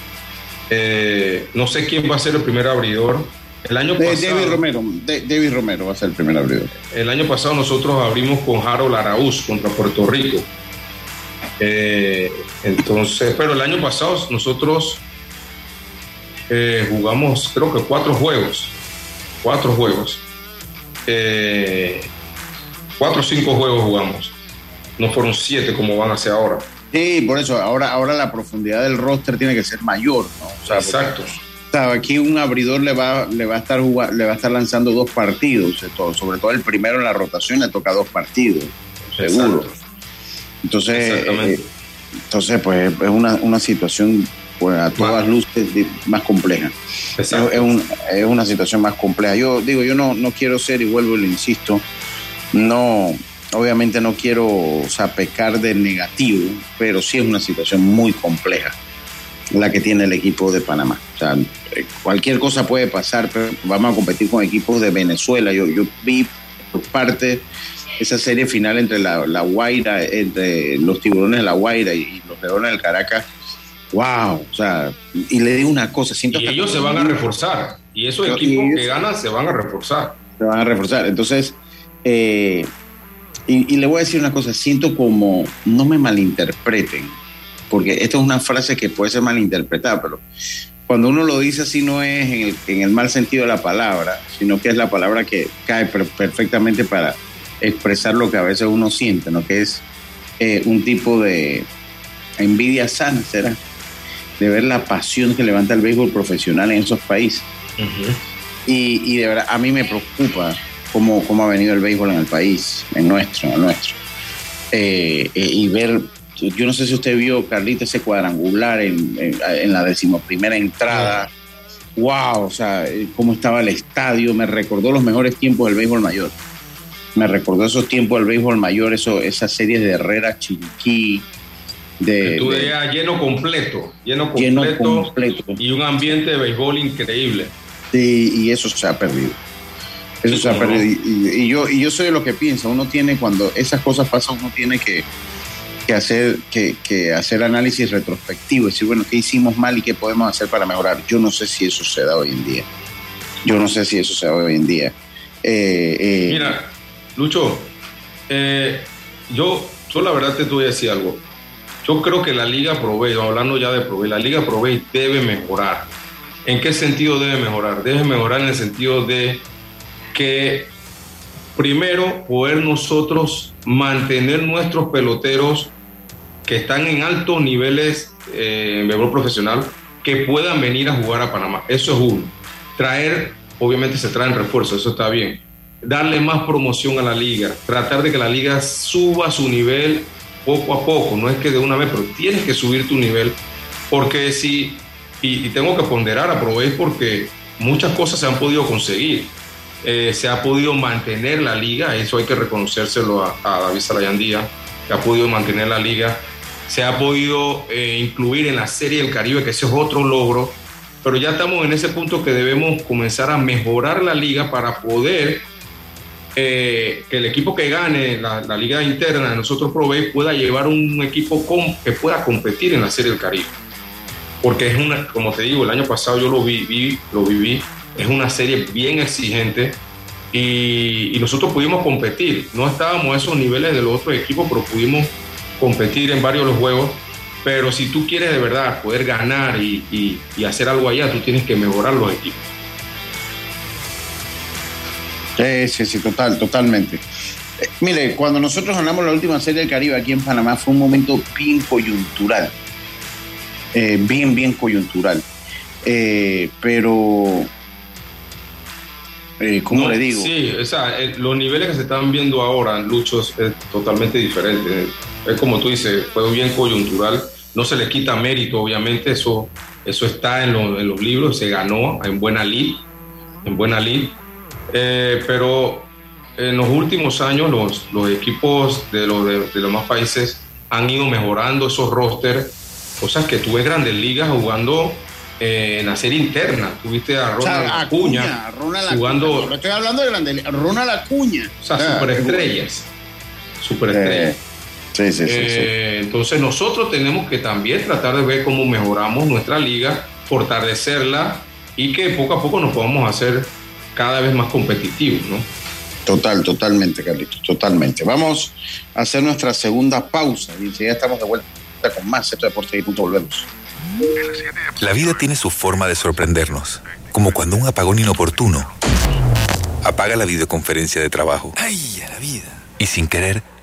Eh, no sé quién va a ser el primer abridor el año pasado. David Romero, David Romero va a ser el primer abridor. El año pasado nosotros abrimos con Harold Araúz contra Puerto Rico. Eh, entonces, pero el año pasado nosotros eh, jugamos creo que cuatro juegos. Cuatro juegos. Eh, cuatro o cinco juegos jugamos. No fueron siete como van a ser ahora. Sí, por eso ahora, ahora la profundidad del roster tiene que ser mayor, ¿no? Exacto aquí un abridor le va, le va a estar le va a estar lanzando dos partidos, sobre todo el primero en la rotación le toca dos partidos, seguro. Entonces, eh, entonces pues es una, situación pues, a todas luces más compleja. Es, es, una situación más compleja. Yo digo, yo no, no quiero ser, y vuelvo y le insisto, no, obviamente no quiero o pecar de negativo, pero sí es una situación muy compleja la que tiene el equipo de Panamá. O sea, eh, cualquier cosa puede pasar, pero vamos a competir con equipos de Venezuela. Yo, yo vi por parte esa serie final entre la, Guaira, entre los tiburones de la Guaira y los leones del Caracas. wow, o sea, y le digo una cosa, siento Y ellos se van a reforzar. Y esos Pero- equipos y que ganan se van a reforzar. se van a reforzar. Entonces, eh, y, y le voy a decir una cosa, siento como, no me malinterpreten, porque esto es una frase que puede ser malinterpretada, pero cuando uno lo dice así no es en el, en el mal sentido de la palabra, sino que es la palabra que cae per- perfectamente para expresar lo que a veces uno siente, ¿no? Que es eh, un tipo de envidia sana, ¿será? De ver la pasión que levanta el béisbol profesional en esos países. Y, y de verdad, a mí me preocupa cómo, cómo ha venido el béisbol en el país, en nuestro, en nuestro. Eh, eh, y ver, yo no sé si usted vio, Carlita, ese cuadrangular en, en, en la decimoprimera entrada. Wow, o sea, eh, cómo estaba el estadio, me recordó los mejores tiempos del béisbol mayor. Me recordó esos tiempos del béisbol mayor, eso, esas series de Herrera, Chiriquí, de, Tú de- lleno completo, lleno Lleno completo, y un ambiente de béisbol increíble. Sí, y eso se ha perdido. Eso Sí, se ha no. perdido. Y- y yo, y yo soy de lo que piensa. Uno tiene, cuando esas cosas pasan, uno tiene que, que hacer, que, hacer análisis retrospectivo. Decir, bueno, ¿qué hicimos mal y qué podemos hacer para mejorar? Yo no sé si eso se da hoy en día. Yo no sé si eso se da hoy en día. Eh, eh, Mira, Lucho, eh, yo, yo la verdad te voy a decir algo. Yo creo que la Liga Provey, hablando ya de Provey, la Liga Provey debe mejorar. ¿En qué sentido debe mejorar? Debe mejorar en el sentido de que primero poder nosotros mantener nuestros peloteros que están en altos niveles eh, en béisbol profesional que puedan venir a jugar a Panamá. Eso es uno. Traer, obviamente se traen refuerzos, eso está bien. Darle más promoción a la liga, tratar de que la liga suba su nivel poco a poco, no es que de una vez, pero tienes que subir tu nivel, porque si, y, tengo que ponderar, aprovecho porque muchas cosas se han podido conseguir. Eh, se ha podido mantener la liga, eso hay que reconocérselo a, a David Salayandía, que ha podido mantener la liga, se ha podido eh, incluir en la Serie del Caribe, que ese es otro logro, pero ya estamos en ese punto que debemos comenzar a mejorar la liga para poder eh, que el equipo que gane la, liga interna de nosotros Provey pueda llevar un equipo que pueda competir en la Serie del Caribe. Porque es una, como te digo, el año pasado yo lo viví, lo viví, es una serie bien exigente y, y nosotros pudimos competir. No estábamos a esos niveles de los otros equipos, pero pudimos competir en varios de los juegos. Pero si tú quieres de verdad poder ganar y, y- y hacer algo allá, tú tienes que mejorar los equipos. Sí, sí, sí, total, totalmente. Eh, mire, cuando nosotros ganamos la última serie del Caribe aquí en Panamá fue un momento bien coyuntural. Eh, bien, bien coyuntural. Eh, pero, eh, ¿cómo No, le digo? Sí, o sea, eh, los niveles que se están viendo ahora, Luchos, es totalmente diferente. Es como tú dices, fue bien coyuntural. No se le quita mérito, obviamente, eso, eso está en, lo- en los libros, se ganó en buena lid, en buena lid. Eh, pero en los últimos años los, los equipos de los, de, de los más países han ido mejorando esos rosters, cosas que tú ves grandes ligas jugando eh, en la serie interna. Tuviste a O sea, Ronald Acuña, Acuña, Ronald Acuña. jugando No estoy hablando de grande, Ronald Acuña. o sea, superestrellas. Superestrellas. Sí, sí, sí. Eh, Entonces nosotros tenemos que también tratar de ver cómo mejoramos nuestra liga, fortalecerla y que poco a poco nos podamos hacer cada vez más competitivos, ¿no? Total, totalmente, Carlitos, totalmente. Vamos a hacer nuestra segunda pausa y enseguida estamos de vuelta con más. De Deportes y punto volvemos. La vida tiene su forma de sorprendernos, como cuando un apagón inoportuno apaga la videoconferencia de trabajo. ¡Ay, a la vida! Y sin querer,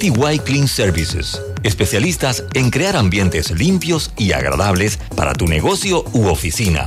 Clean Services, especialistas en crear ambientes limpios y agradables para tu negocio u oficina.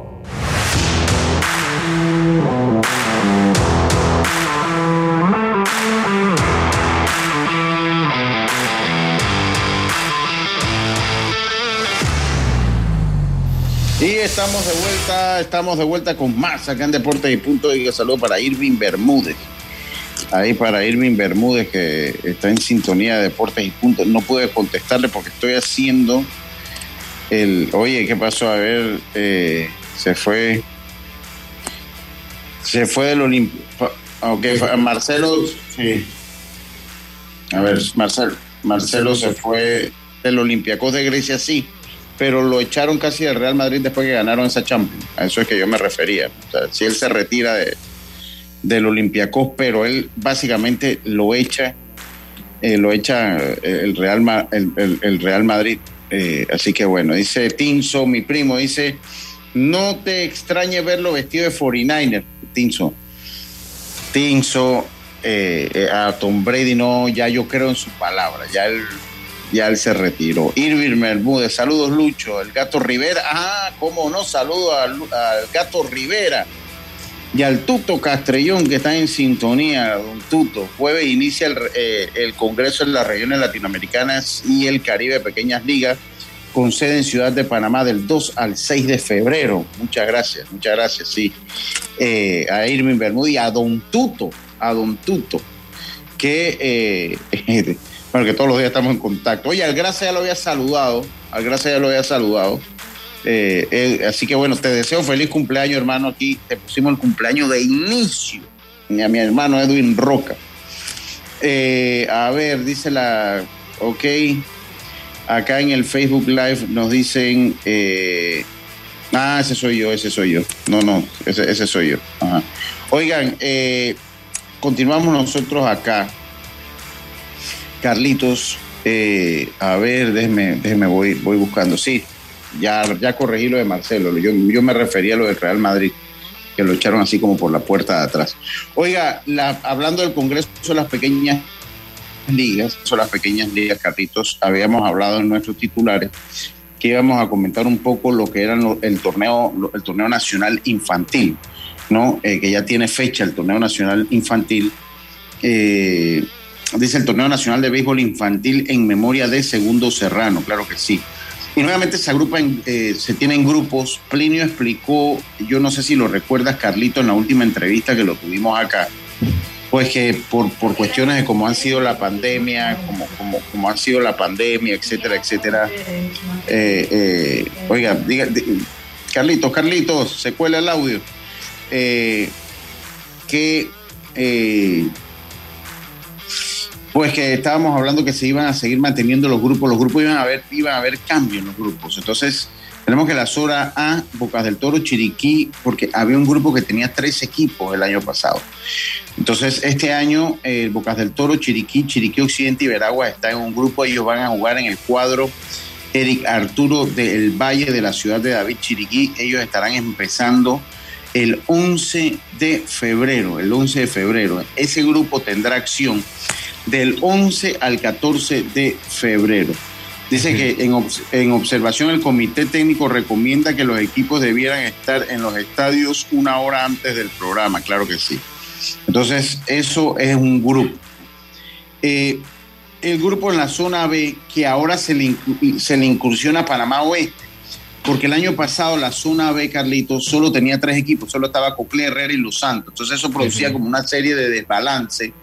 Estamos de vuelta, estamos de vuelta con más acá en Deportes y Punto. Y un saludo para Irving Bermúdez. Ahí para Irving Bermúdez que está en sintonía de Deportes y Punto. No pude contestarle porque estoy haciendo el. Oye, ¿qué pasó? A ver, eh, se fue. Se fue del Olimpia. Ok, Marcelo. Sí. A ver, Marcelo, Marcelo se fue del Olympiacos de Grecia, sí pero lo echaron casi del Real Madrid después que ganaron esa Champions. A eso es que yo me refería. O sea, si él se retira de, del Olympiacos, pero él básicamente lo echa, eh, lo echa el Real, Ma- el, el- el Real Madrid. Eh, así que bueno, dice Tinso, mi primo, dice, no te extrañe verlo vestido de 49er, Tinso. Tinso, eh, eh, a Tom Brady no, ya yo creo en su palabra, ya él, ya él se retiró. Irving Bermúdez, saludos Lucho, el gato Rivera, ah, cómo no, saludo al, gato Rivera y al Tuto Castrellón que está en sintonía, don Tuto. Jueves inicia el, eh, el Congreso en las regiones latinoamericanas y el Caribe Pequeñas Ligas con sede en Ciudad de Panamá del 2 al 6 de febrero. Muchas gracias, muchas gracias, sí. Eh, a Irving Bermúdez y a Don Tuto, a Don Tuto, que, eh, (laughs) bueno, que todos los días estamos en contacto. Oye, al Gracia ya lo había saludado, al Gracia ya lo había saludado. Eh, así que bueno, te deseo feliz cumpleaños, hermano. Aquí te pusimos el cumpleaños de inicio a mi hermano Edwin Roca. Eh, a ver, dice la. Ok. Acá en el Facebook Live nos dicen. eh, ah, ese soy yo, ese soy yo. No, no, ese, ese soy yo. Ajá. Oigan, continuamos nosotros acá. Carlitos, eh, a ver, déjeme, déjeme voy, voy buscando. Sí, ya, ya corregí lo de Marcelo. Yo, yo me refería a lo del Real Madrid, que lo echaron así como por la puerta de atrás. Oiga, la- hablando del Congreso de las pequeñas ligas, son las pequeñas ligas, Carlitos, habíamos hablado en nuestros titulares que íbamos a comentar un poco lo que era el torneo, el torneo nacional infantil, ¿no? Eh, que ya tiene fecha el torneo nacional infantil. Eh, dice el torneo nacional de béisbol infantil en memoria de Segundo Serrano, claro que sí. Y nuevamente se agrupan, eh, se tienen grupos. Plinio explicó, yo no sé si lo recuerdas, Carlito, en la última entrevista que lo tuvimos acá, pues que por, por cuestiones de cómo han sido la pandemia, como, ha sido la pandemia, etcétera, etcétera. eh, eh, oiga, diga, di- Carlitos, Carlitos, se cuela el audio. Eh, que pues que estábamos hablando que se iban a seguir manteniendo los grupos, los grupos iban a haber, iban a haber cambios en los grupos. Entonces, tenemos que la Zona A, Bocas del Toro, Chiriquí, porque había un grupo que tenía tres equipos el año pasado. Entonces, este año, eh, Bocas del Toro, Chiriquí, Chiriquí Occidente y Veragua están en un grupo, ellos van a jugar en el cuadro Eric Arturo del Valle de la ciudad de David Chiriquí. Ellos estarán empezando el 11 de febrero, el 11 de febrero. Ese grupo tendrá acción del 11 al 14 de febrero. Dice que en, obs- en observación el comité técnico recomienda que los equipos debieran estar en los estadios una hora antes del programa, claro que sí. Entonces, eso es un grupo. Eh, el grupo en la zona B, que ahora se le, se le incursiona a Panamá Oeste, porque el año pasado la zona B, Carlitos, solo tenía tres equipos, solo estaba Cocle, Herrera y Los Santos. Entonces eso producía como una serie de desbalance.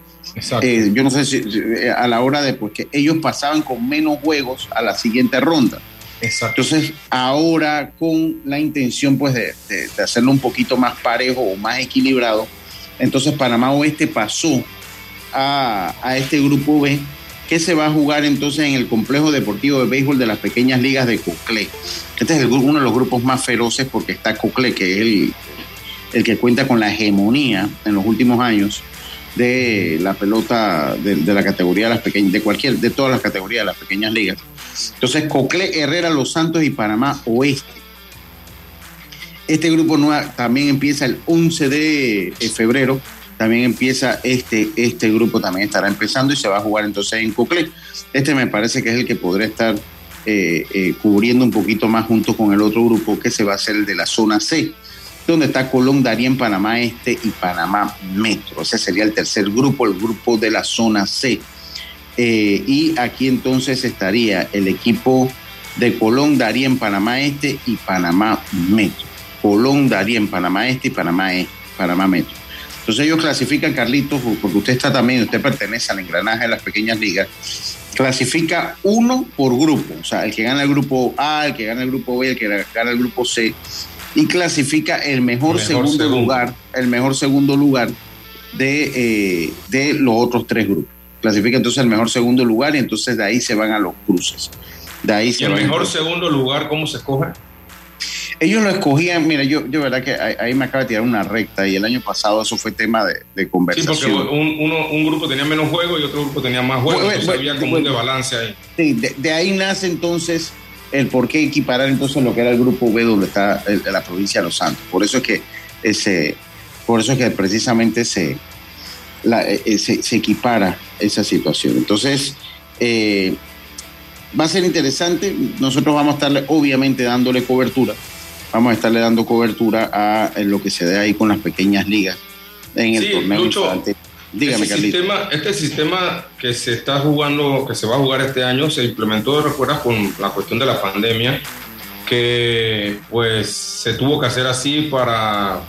Eh, yo no sé si eh, a la hora de pues, que ellos pasaban con menos juegos a la siguiente ronda. Entonces, ahora con la intención pues de, de- de hacerlo un poquito más parejo o más equilibrado, entonces Panamá Oeste pasó a, a este grupo B que se va a jugar entonces en el complejo deportivo de béisbol de las pequeñas ligas de Coclé. Este es el uno de los grupos más feroces porque está Coclé, que es el, el que cuenta con la hegemonía en los últimos años de la pelota de, la categoría de las pequeñas, de cualquier, de todas las categorías de las pequeñas ligas. Entonces, Coclé, Herrera, Los Santos y Panamá Oeste. Este grupo también empieza el 11 de eh, febrero. También empieza este, este grupo, también estará empezando y se va a jugar entonces en Coclé. Este me parece que es el que podrá estar eh, eh, cubriendo un poquito más junto con el otro grupo que se va a hacer el de la zona C, donde está Colón, Darien, Panamá Este y Panamá Metro. Ese sería el tercer grupo, el grupo de la zona C. Eh, y aquí entonces estaría el equipo de Colón, Darien, Panamá Este y Panamá Metro. Colón, Darien, Panamá Este y Panamá, E- Panamá Metro. Entonces ellos clasifican, Carlitos, porque usted está también, usted pertenece al engranaje de las pequeñas ligas, clasifica uno por grupo, o sea, el que gana el grupo A, el que gana el grupo B, el que gana el grupo C, y clasifica el mejor, Mejor segundo, segundo. lugar, el mejor segundo lugar de, eh, de los otros tres grupos. Clasifica entonces el mejor segundo lugar y entonces de ahí se van a los cruces. De ahí ¿Y el mejor segundo lugar cómo se escoge? ellos lo escogían, mira, yo, yo verdad que ahí, me acaba de tirar una recta y el año pasado eso fue tema de, de Sí, porque conversación. un, uno- un grupo tenía menos juegos y otro grupo tenía más juegos. Bueno, entonces bueno, había como bueno. un desbalance ahí. Sí, de, de ahí nace entonces el por qué equiparar entonces lo que era el grupo B donde está el- la provincia de Los Santos. Por eso es que ese, por eso es que precisamente se, la- eh, eh, se, se equipara esa situación. Entonces, eh, va a ser interesante. Nosotros vamos a estarle, obviamente, dándole cobertura. Vamos a estarle dando cobertura a, lo que se dé ahí con las pequeñas ligas en el Sí, torneo. Lucho. Dígame, este Carlito. sistema, este sistema que se está jugando, que se va a jugar este año, se implementó, recuerdas, con la cuestión de la pandemia, que pues se tuvo que hacer así para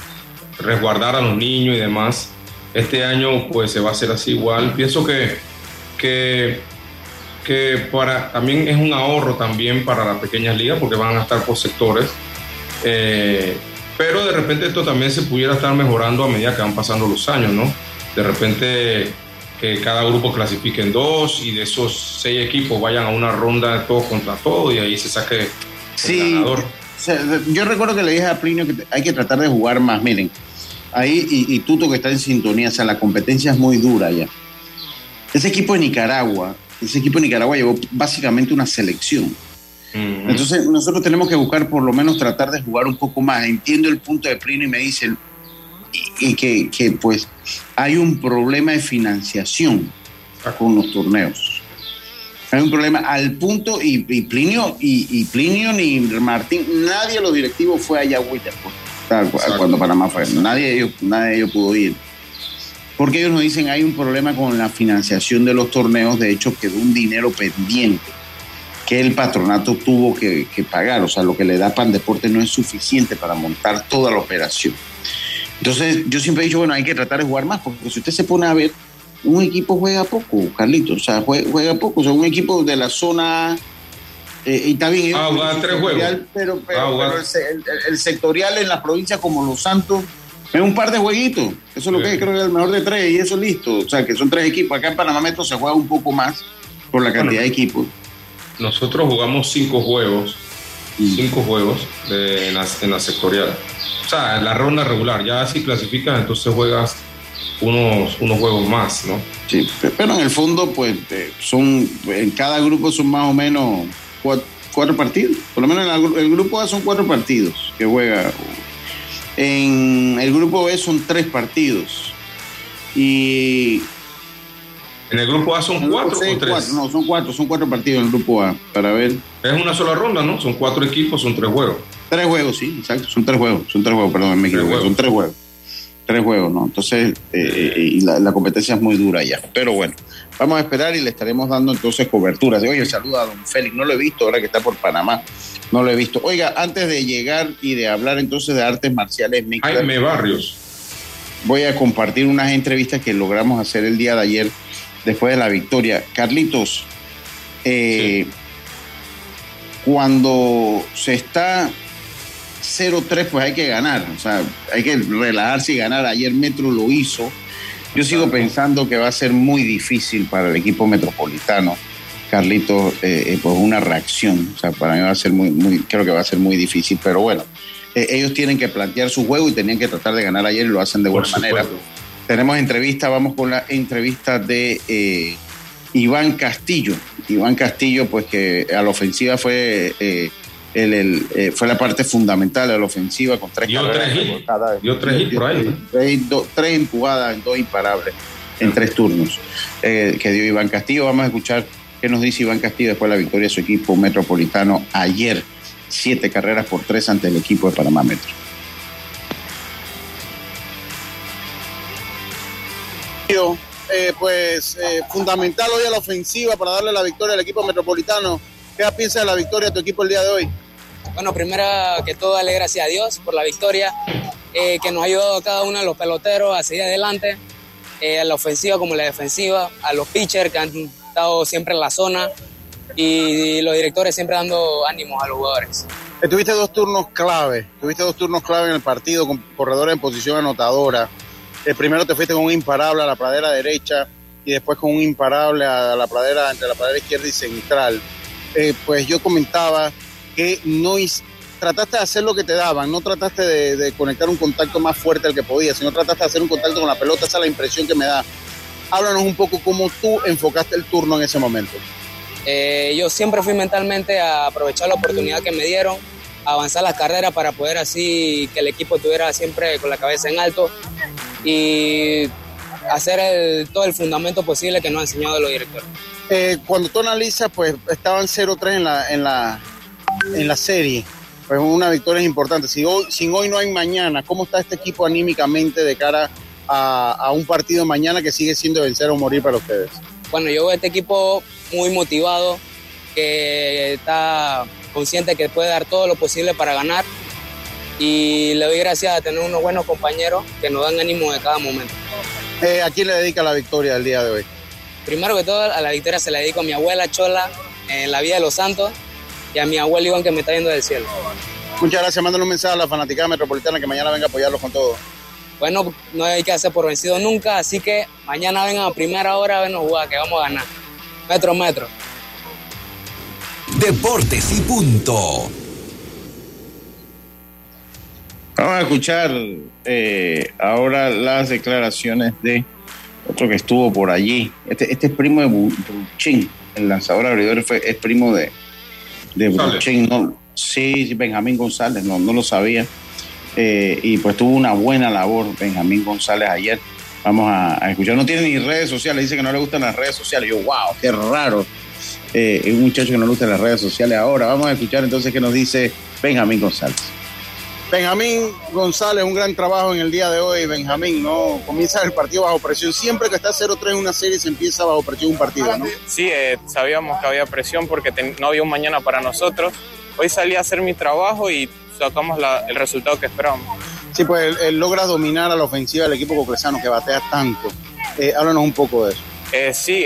resguardar a los niños y demás. Este año pues se va a hacer así igual. Pienso que, que, que para, también es un ahorro también para las pequeñas ligas porque van a estar por sectores. Eh, pero de repente esto también se pudiera estar mejorando a medida que van pasando los años, ¿no? De repente que cada grupo clasifique en dos y de esos seis equipos vayan a una ronda de todos contra todos y ahí se saque el Sí, ganador. yo recuerdo que le dije a Plinio que hay que tratar de jugar más. Miren, ahí, y, y Tuto que está en sintonía, o sea, la competencia es muy dura ya. Ese equipo de Nicaragua, ese equipo de Nicaragua llevó básicamente una selección. Entonces, nosotros tenemos que buscar, por lo menos, tratar de jugar un poco más. Entiendo el punto de Plinio y me dicen y, y que, que, pues, hay un problema de financiación con los torneos. Hay un problema al punto, y, y Plinio, y, y Plinio ni Martín, nadie de los directivos fue allá a Whittier, pues, cuando Panamá fue. Nadie de, ellos, nadie de ellos pudo ir. Porque ellos nos dicen hay un problema con la financiación de los torneos, de hecho quedó un dinero pendiente que el patronato tuvo que, que pagar, o sea, lo que le da Pan Deporte no es suficiente para montar toda la operación. Entonces, yo siempre he dicho, bueno, hay que tratar de jugar más, porque si usted se pone a ver, un equipo juega poco, Carlitos, o sea, juega, juega poco, o sea, un equipo de la zona... eh, y está bien, Ah, el tres juegos. Pero, pero- Ah, juega- pero el, se- el- el sectorial en las provincias como Los Santos es un par de jueguitos. Eso es lo que es, creo que es el mejor de tres y eso listo. O sea, que son tres equipos. Acá en Panamá Metro se juega un poco más por la cantidad de equipos. Nosotros jugamos cinco juegos, cinco juegos de- en, la, en la sectorial. O sea, en la ronda regular. Ya si clasificas, entonces juegas unos, unos juegos más, ¿no? Sí, pe- pero en el fondo, pues, eh, son, en cada grupo son más o menos cuatro, cuatro partidos. Por lo menos en el grupo A son cuatro partidos que juega. En el grupo B son tres partidos. Y. En el grupo A son cuatro Sí, o tres. cuatro, no, son cuatro, son cuatro partidos en el grupo A. Para ver. Es una sola ronda, ¿no? Son cuatro equipos, son tres juegos. Tres juegos, sí, exacto. Son tres juegos, son tres juegos, perdón, me equivoqué. Son tres juegos. Tres juegos, ¿no? Entonces, eh, eh, y la, la competencia es muy dura ya. Pero bueno, vamos a esperar y le estaremos dando entonces cobertura. Oye, saluda a don Félix, no lo he visto ahora que está por Panamá. No lo he visto. Oiga, antes de llegar y de hablar entonces de artes marciales mixtas, Jaime Barrios. voy a compartir unas entrevistas que logramos hacer el día de ayer después de la victoria. Carlitos, eh, cuando se está 0-3, pues hay que ganar. O sea, hay que relajarse y ganar. Ayer Metro lo hizo. Yo sigo pensando que va a ser muy difícil para el equipo metropolitano, Carlitos, eh, eh, pues una reacción. O sea, para mí va a ser muy, muy, creo que va a ser muy difícil, pero bueno, eh, ellos tienen que plantear su juego y tenían que tratar de ganar ayer y lo hacen de buena manera. Tenemos entrevista, vamos con la entrevista de eh, Iván Castillo. Iván Castillo, pues que a la ofensiva fue, el, el, eh, fue la parte fundamental de la ofensiva con tres carreras tres rebotadas. Dio tres hits por ahí. Tres, do- tres empujadas en dos imparables en tres turnos eh, que dio Iván Castillo. Vamos a escuchar qué nos dice Iván Castillo después de la victoria de su equipo metropolitano ayer. Siete carreras por tres ante el equipo de Panamá Metro. Eh, pues eh, fundamental hoy a la ofensiva para darle la victoria al equipo metropolitano. ¿Qué piensas de la victoria de tu equipo el día de hoy? Bueno, primero que todo, darle gracias a Dios por la victoria, eh, que nos ha ayudado a cada uno de los peloteros a seguir adelante, eh, a la ofensiva como la defensiva, a los pitchers que han estado siempre en la zona y los directores siempre dando ánimos a los jugadores. Eh, tuviste dos turnos clave, tuviste dos turnos clave en el partido con corredores en posición anotadora. El primero te fuiste con un imparable a la pradera derecha y después con un imparable a la pradera entre la pradera izquierda y central. Eh, pues yo comentaba que no trataste de hacer lo que te daban, no trataste de, de conectar un contacto más fuerte al que podías, sino trataste de hacer un contacto con la pelota, esa es la impresión que me da. Háblanos un poco cómo tú enfocaste el turno en ese momento. Eh, yo siempre fui mentalmente a aprovechar la oportunidad que me dieron, avanzar las carreras para poder así que el equipo estuviera siempre con la cabeza en alto y hacer el- todo el fundamento posible que nos han enseñado los directores. Eh, cuando tú analizas, pues estaban 0-3 en la, en, la, en la serie. Pues una victoria es importante. Si hoy, sin hoy no hay mañana, ¿cómo está este equipo anímicamente de cara a, a un partido mañana que sigue siendo vencer o morir para ustedes? Bueno, yo veo este equipo muy motivado, que está consciente que puede dar todo lo posible para ganar y le doy gracias a tener unos buenos compañeros que nos dan ánimo de cada momento. Eh, ¿A quién le dedica la victoria el día de hoy? Primero que todo, a la victoria se la dedico a mi abuela Chola en la Vía de los Santos y a mi abuelo Iván que me está viendo del cielo. Muchas gracias. Mándale un mensaje a la fanaticada metropolitana que mañana venga a apoyarlos con todo. Bueno, no hay que hacer por vencido nunca, así que mañana vengan a primera hora a vernos jugar, que vamos a ganar. Metro, metro. Deportes y punto. Vamos a escuchar eh, ahora las declaraciones de otro que estuvo por allí. Este, este es primo de Bruchín, el lanzador abridor fue, es primo de, de. Bruchín. No, sí, sí, Benjamín González, no, no lo sabía. Eh, y pues tuvo una buena labor Benjamín González ayer. Vamos a, a escuchar. No tiene ni redes sociales, dice que no le gustan las redes sociales. Yo, wow, qué raro. Eh, es un muchacho que no le gustan las redes sociales ahora. Vamos a escuchar entonces qué nos dice Benjamín González. Benjamín González, un gran trabajo en el día de hoy, Benjamín, ¿no? Comienza el partido bajo presión. Siempre que está 0-3 en una serie se empieza bajo presión un partido, ¿no? Sí, eh, sabíamos que había presión porque ten- no había un mañana para nosotros. Hoy salí a hacer mi trabajo y sacamos la- el resultado que esperábamos. Sí, pues él, él logra dominar a la ofensiva del equipo cocresano que batea tanto. Eh, háblanos un poco de eso. Eh, sí,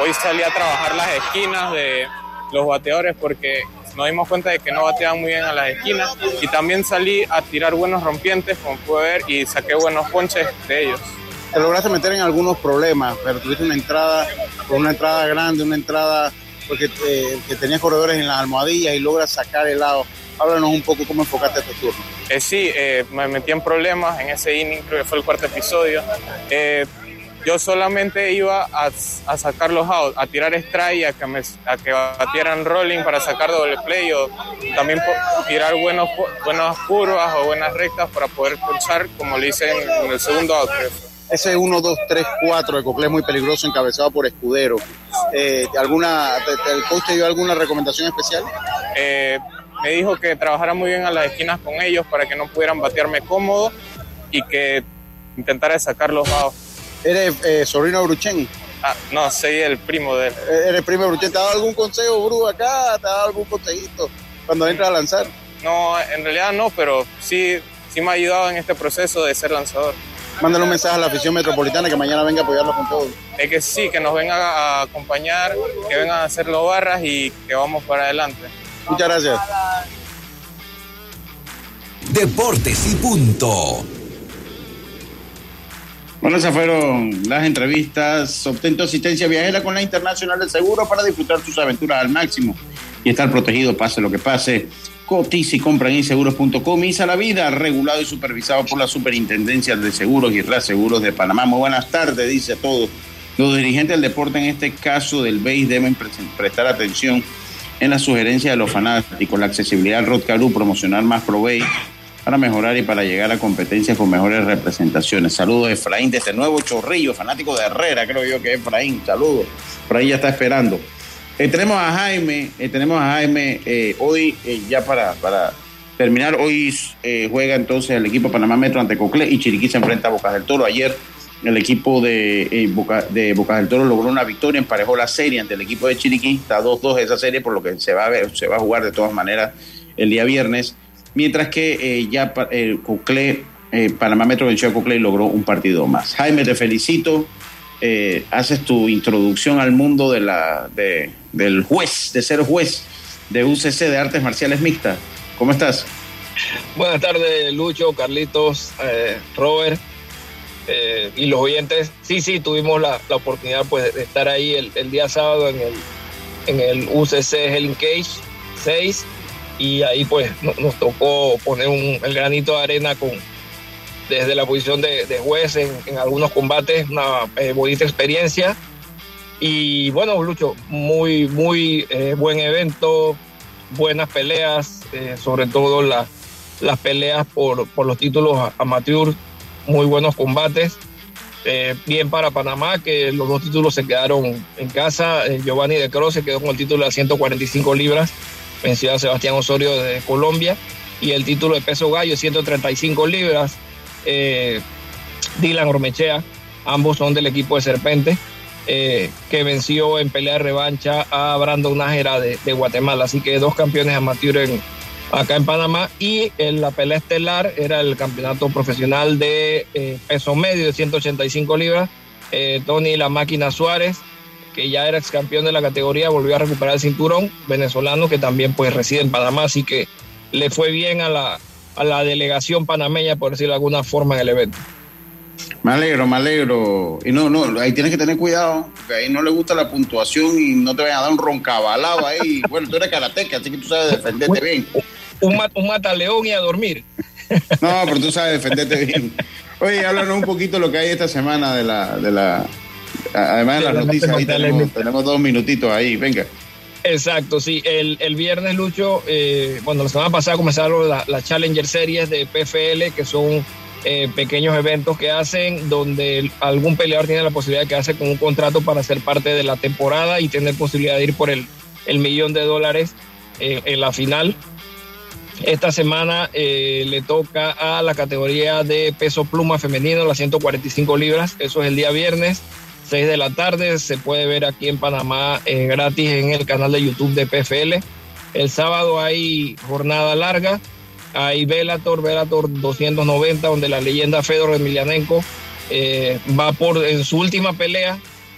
hoy salí a trabajar las esquinas de los bateadores porque nos dimos cuenta de que no bateaban muy bien a las esquinas y también salí a tirar buenos rompientes, como pude ver, y saqué buenos ponches de ellos. Te lograste meter en algunos problemas, pero tuviste una entrada, con una entrada grande, una entrada porque eh, que tenías corredores en las almohadillas y logras sacar el lado. Háblanos un poco cómo enfocaste tu turno. Eh, sí, eh, me metí en problemas en ese inning, creo que fue el cuarto episodio. Eh, yo solamente iba a, a sacar los outs, a tirar strike, a que, me, a que batieran rolling para sacar doble play o también tirar buenos, buenas curvas o buenas rectas para poder pulsar como le hice en, en el segundo out. Ese 1, 2, 3, 4 de Coclé es muy peligroso, encabezado por Escudero. Eh, ¿alguna, te- ¿El coach te dio alguna recomendación especial? Eh, me dijo que trabajara muy bien a las esquinas con ellos para que no pudieran batearme cómodo y que intentara sacar los outs. ¿Eres eh, sobrino de Bruchen? Ah, no, soy el primo de él. Eh, ¿Eres primo de Bruchen? ¿Te ha dado algún consejo, Bru, acá? ¿Te ha dado algún consejito cuando entras a lanzar? No, en realidad no, pero sí, sí me ha ayudado en este proceso de ser lanzador. Mándale un mensaje a la afición metropolitana que mañana venga a apoyarlos con todo. Es que sí, que nos vengan a acompañar, que vengan a hacer los barras y que vamos para adelante. Muchas gracias. Deportes y punto. Bueno, esas fueron las entrevistas. Obtén tu asistencia viajera con la Internacional del Seguro para disfrutar tus aventuras al máximo y estar protegido pase lo que pase. Cotiza y compra en inseguros.com. Isa la vida, regulado y supervisado por la Superintendencia de Seguros y Reaseguros de Panamá. Muy buenas tardes, dice todo. Los dirigentes del deporte, en este caso del BEIS, deben pre- prestar atención en la sugerencia de los fanáticos, la accesibilidad al Rodcaru, promocionar más ProBase para mejorar y para llegar a competencias con mejores representaciones. Saludos Efraín desde Nuevo Chorrillo, fanático de Herrera, creo yo que es Efraín. Saludos. Ahí ya está esperando. Eh, tenemos a Jaime, eh, tenemos a Jaime eh, hoy eh, ya para, para terminar. Hoy juega entonces el equipo Panamá Metro ante Coclé y Chiriquí se enfrenta a Bocas del Toro. Ayer el equipo de, Boca, de Bocas del Toro logró una victoria, emparejó la serie ante el equipo de Chiriquí. Está 2-2 esa serie, por lo que se va a ver, se va a jugar de todas maneras el día viernes. Mientras que eh, ya eh, Coclé, eh, Panamá Metro venció a Coclé y logró un partido más. Jaime, te felicito. Eh, haces tu introducción al mundo de la, de- del juez, de ser juez de UCC de Artes Marciales Mixtas. ¿Cómo estás? Buenas tardes, Lucho, Carlitos, eh, Robert y los oyentes. Sí, sí, tuvimos la, la oportunidad pues, de estar ahí el, el día sábado en el, en el UCC Helen Cage 6 y ahí pues no- nos tocó poner un, granito de arena con desde la posición de, juez en, algunos combates, una eh, bonita experiencia. Y bueno, Lucho, muy, muy eh, buen evento, buenas peleas, eh, sobre todo la- las peleas por, por los títulos amateur, muy buenos combates. Bien para Panamá, que los dos títulos se quedaron en casa. Giovanni de Cruz se quedó con el título de 145 libras, venció a Sebastián Osorio de Colombia. Y el título de peso gallo, 135 libras. Eh, Dylan Ormechea, ambos son del equipo de Serpente, eh, que venció en pelea de revancha a Brandon Nájera de, Guatemala. Así que dos campeones amateur en, acá en Panamá. Y en la pelea estelar era el campeonato profesional de eh, peso medio de 185 libras. Tony La Máquina Suárez, que ya era ex campeón de la categoría, volvió a recuperar el cinturón venezolano, que también pues reside en Panamá. Así que le fue bien a la, a la delegación panameña, por decirlo de alguna forma, en el evento. Me alegro, me alegro. Y no, no, ahí tienes que tener cuidado, porque ahí no le gusta la puntuación y no te vayan a dar un roncabalado ahí. (laughs) Bueno, tú eres karateca, así que tú sabes defenderte bien. Un, ma- un mataleón y a dormir. No, pero tú sabes defenderte bien. Oye, háblanos un poquito de lo que hay esta semana de la, de la, además de las noticias, ahí tenemos, dos minutitos ahí, venga. Exacto, sí. El, el viernes, Lucho, eh, bueno, la semana pasada comenzaron las la Challenger Series de PFL, que son eh, pequeños eventos que hacen donde algún peleador tiene la posibilidad de quedarse con un contrato para ser parte de la temporada y tener posibilidad de ir por el, el millón de dólares eh, en la final. Esta semana eh, le toca a la categoría de peso pluma femenino, las 145 libras. Eso es el día viernes, 6 de la tarde. Se puede ver aquí en Panamá eh, gratis en el canal de YouTube de PFL. El sábado hay jornada larga. Hay Velator, Velator 290, donde la leyenda Fedor Emelianenko eh, va por en su última pelea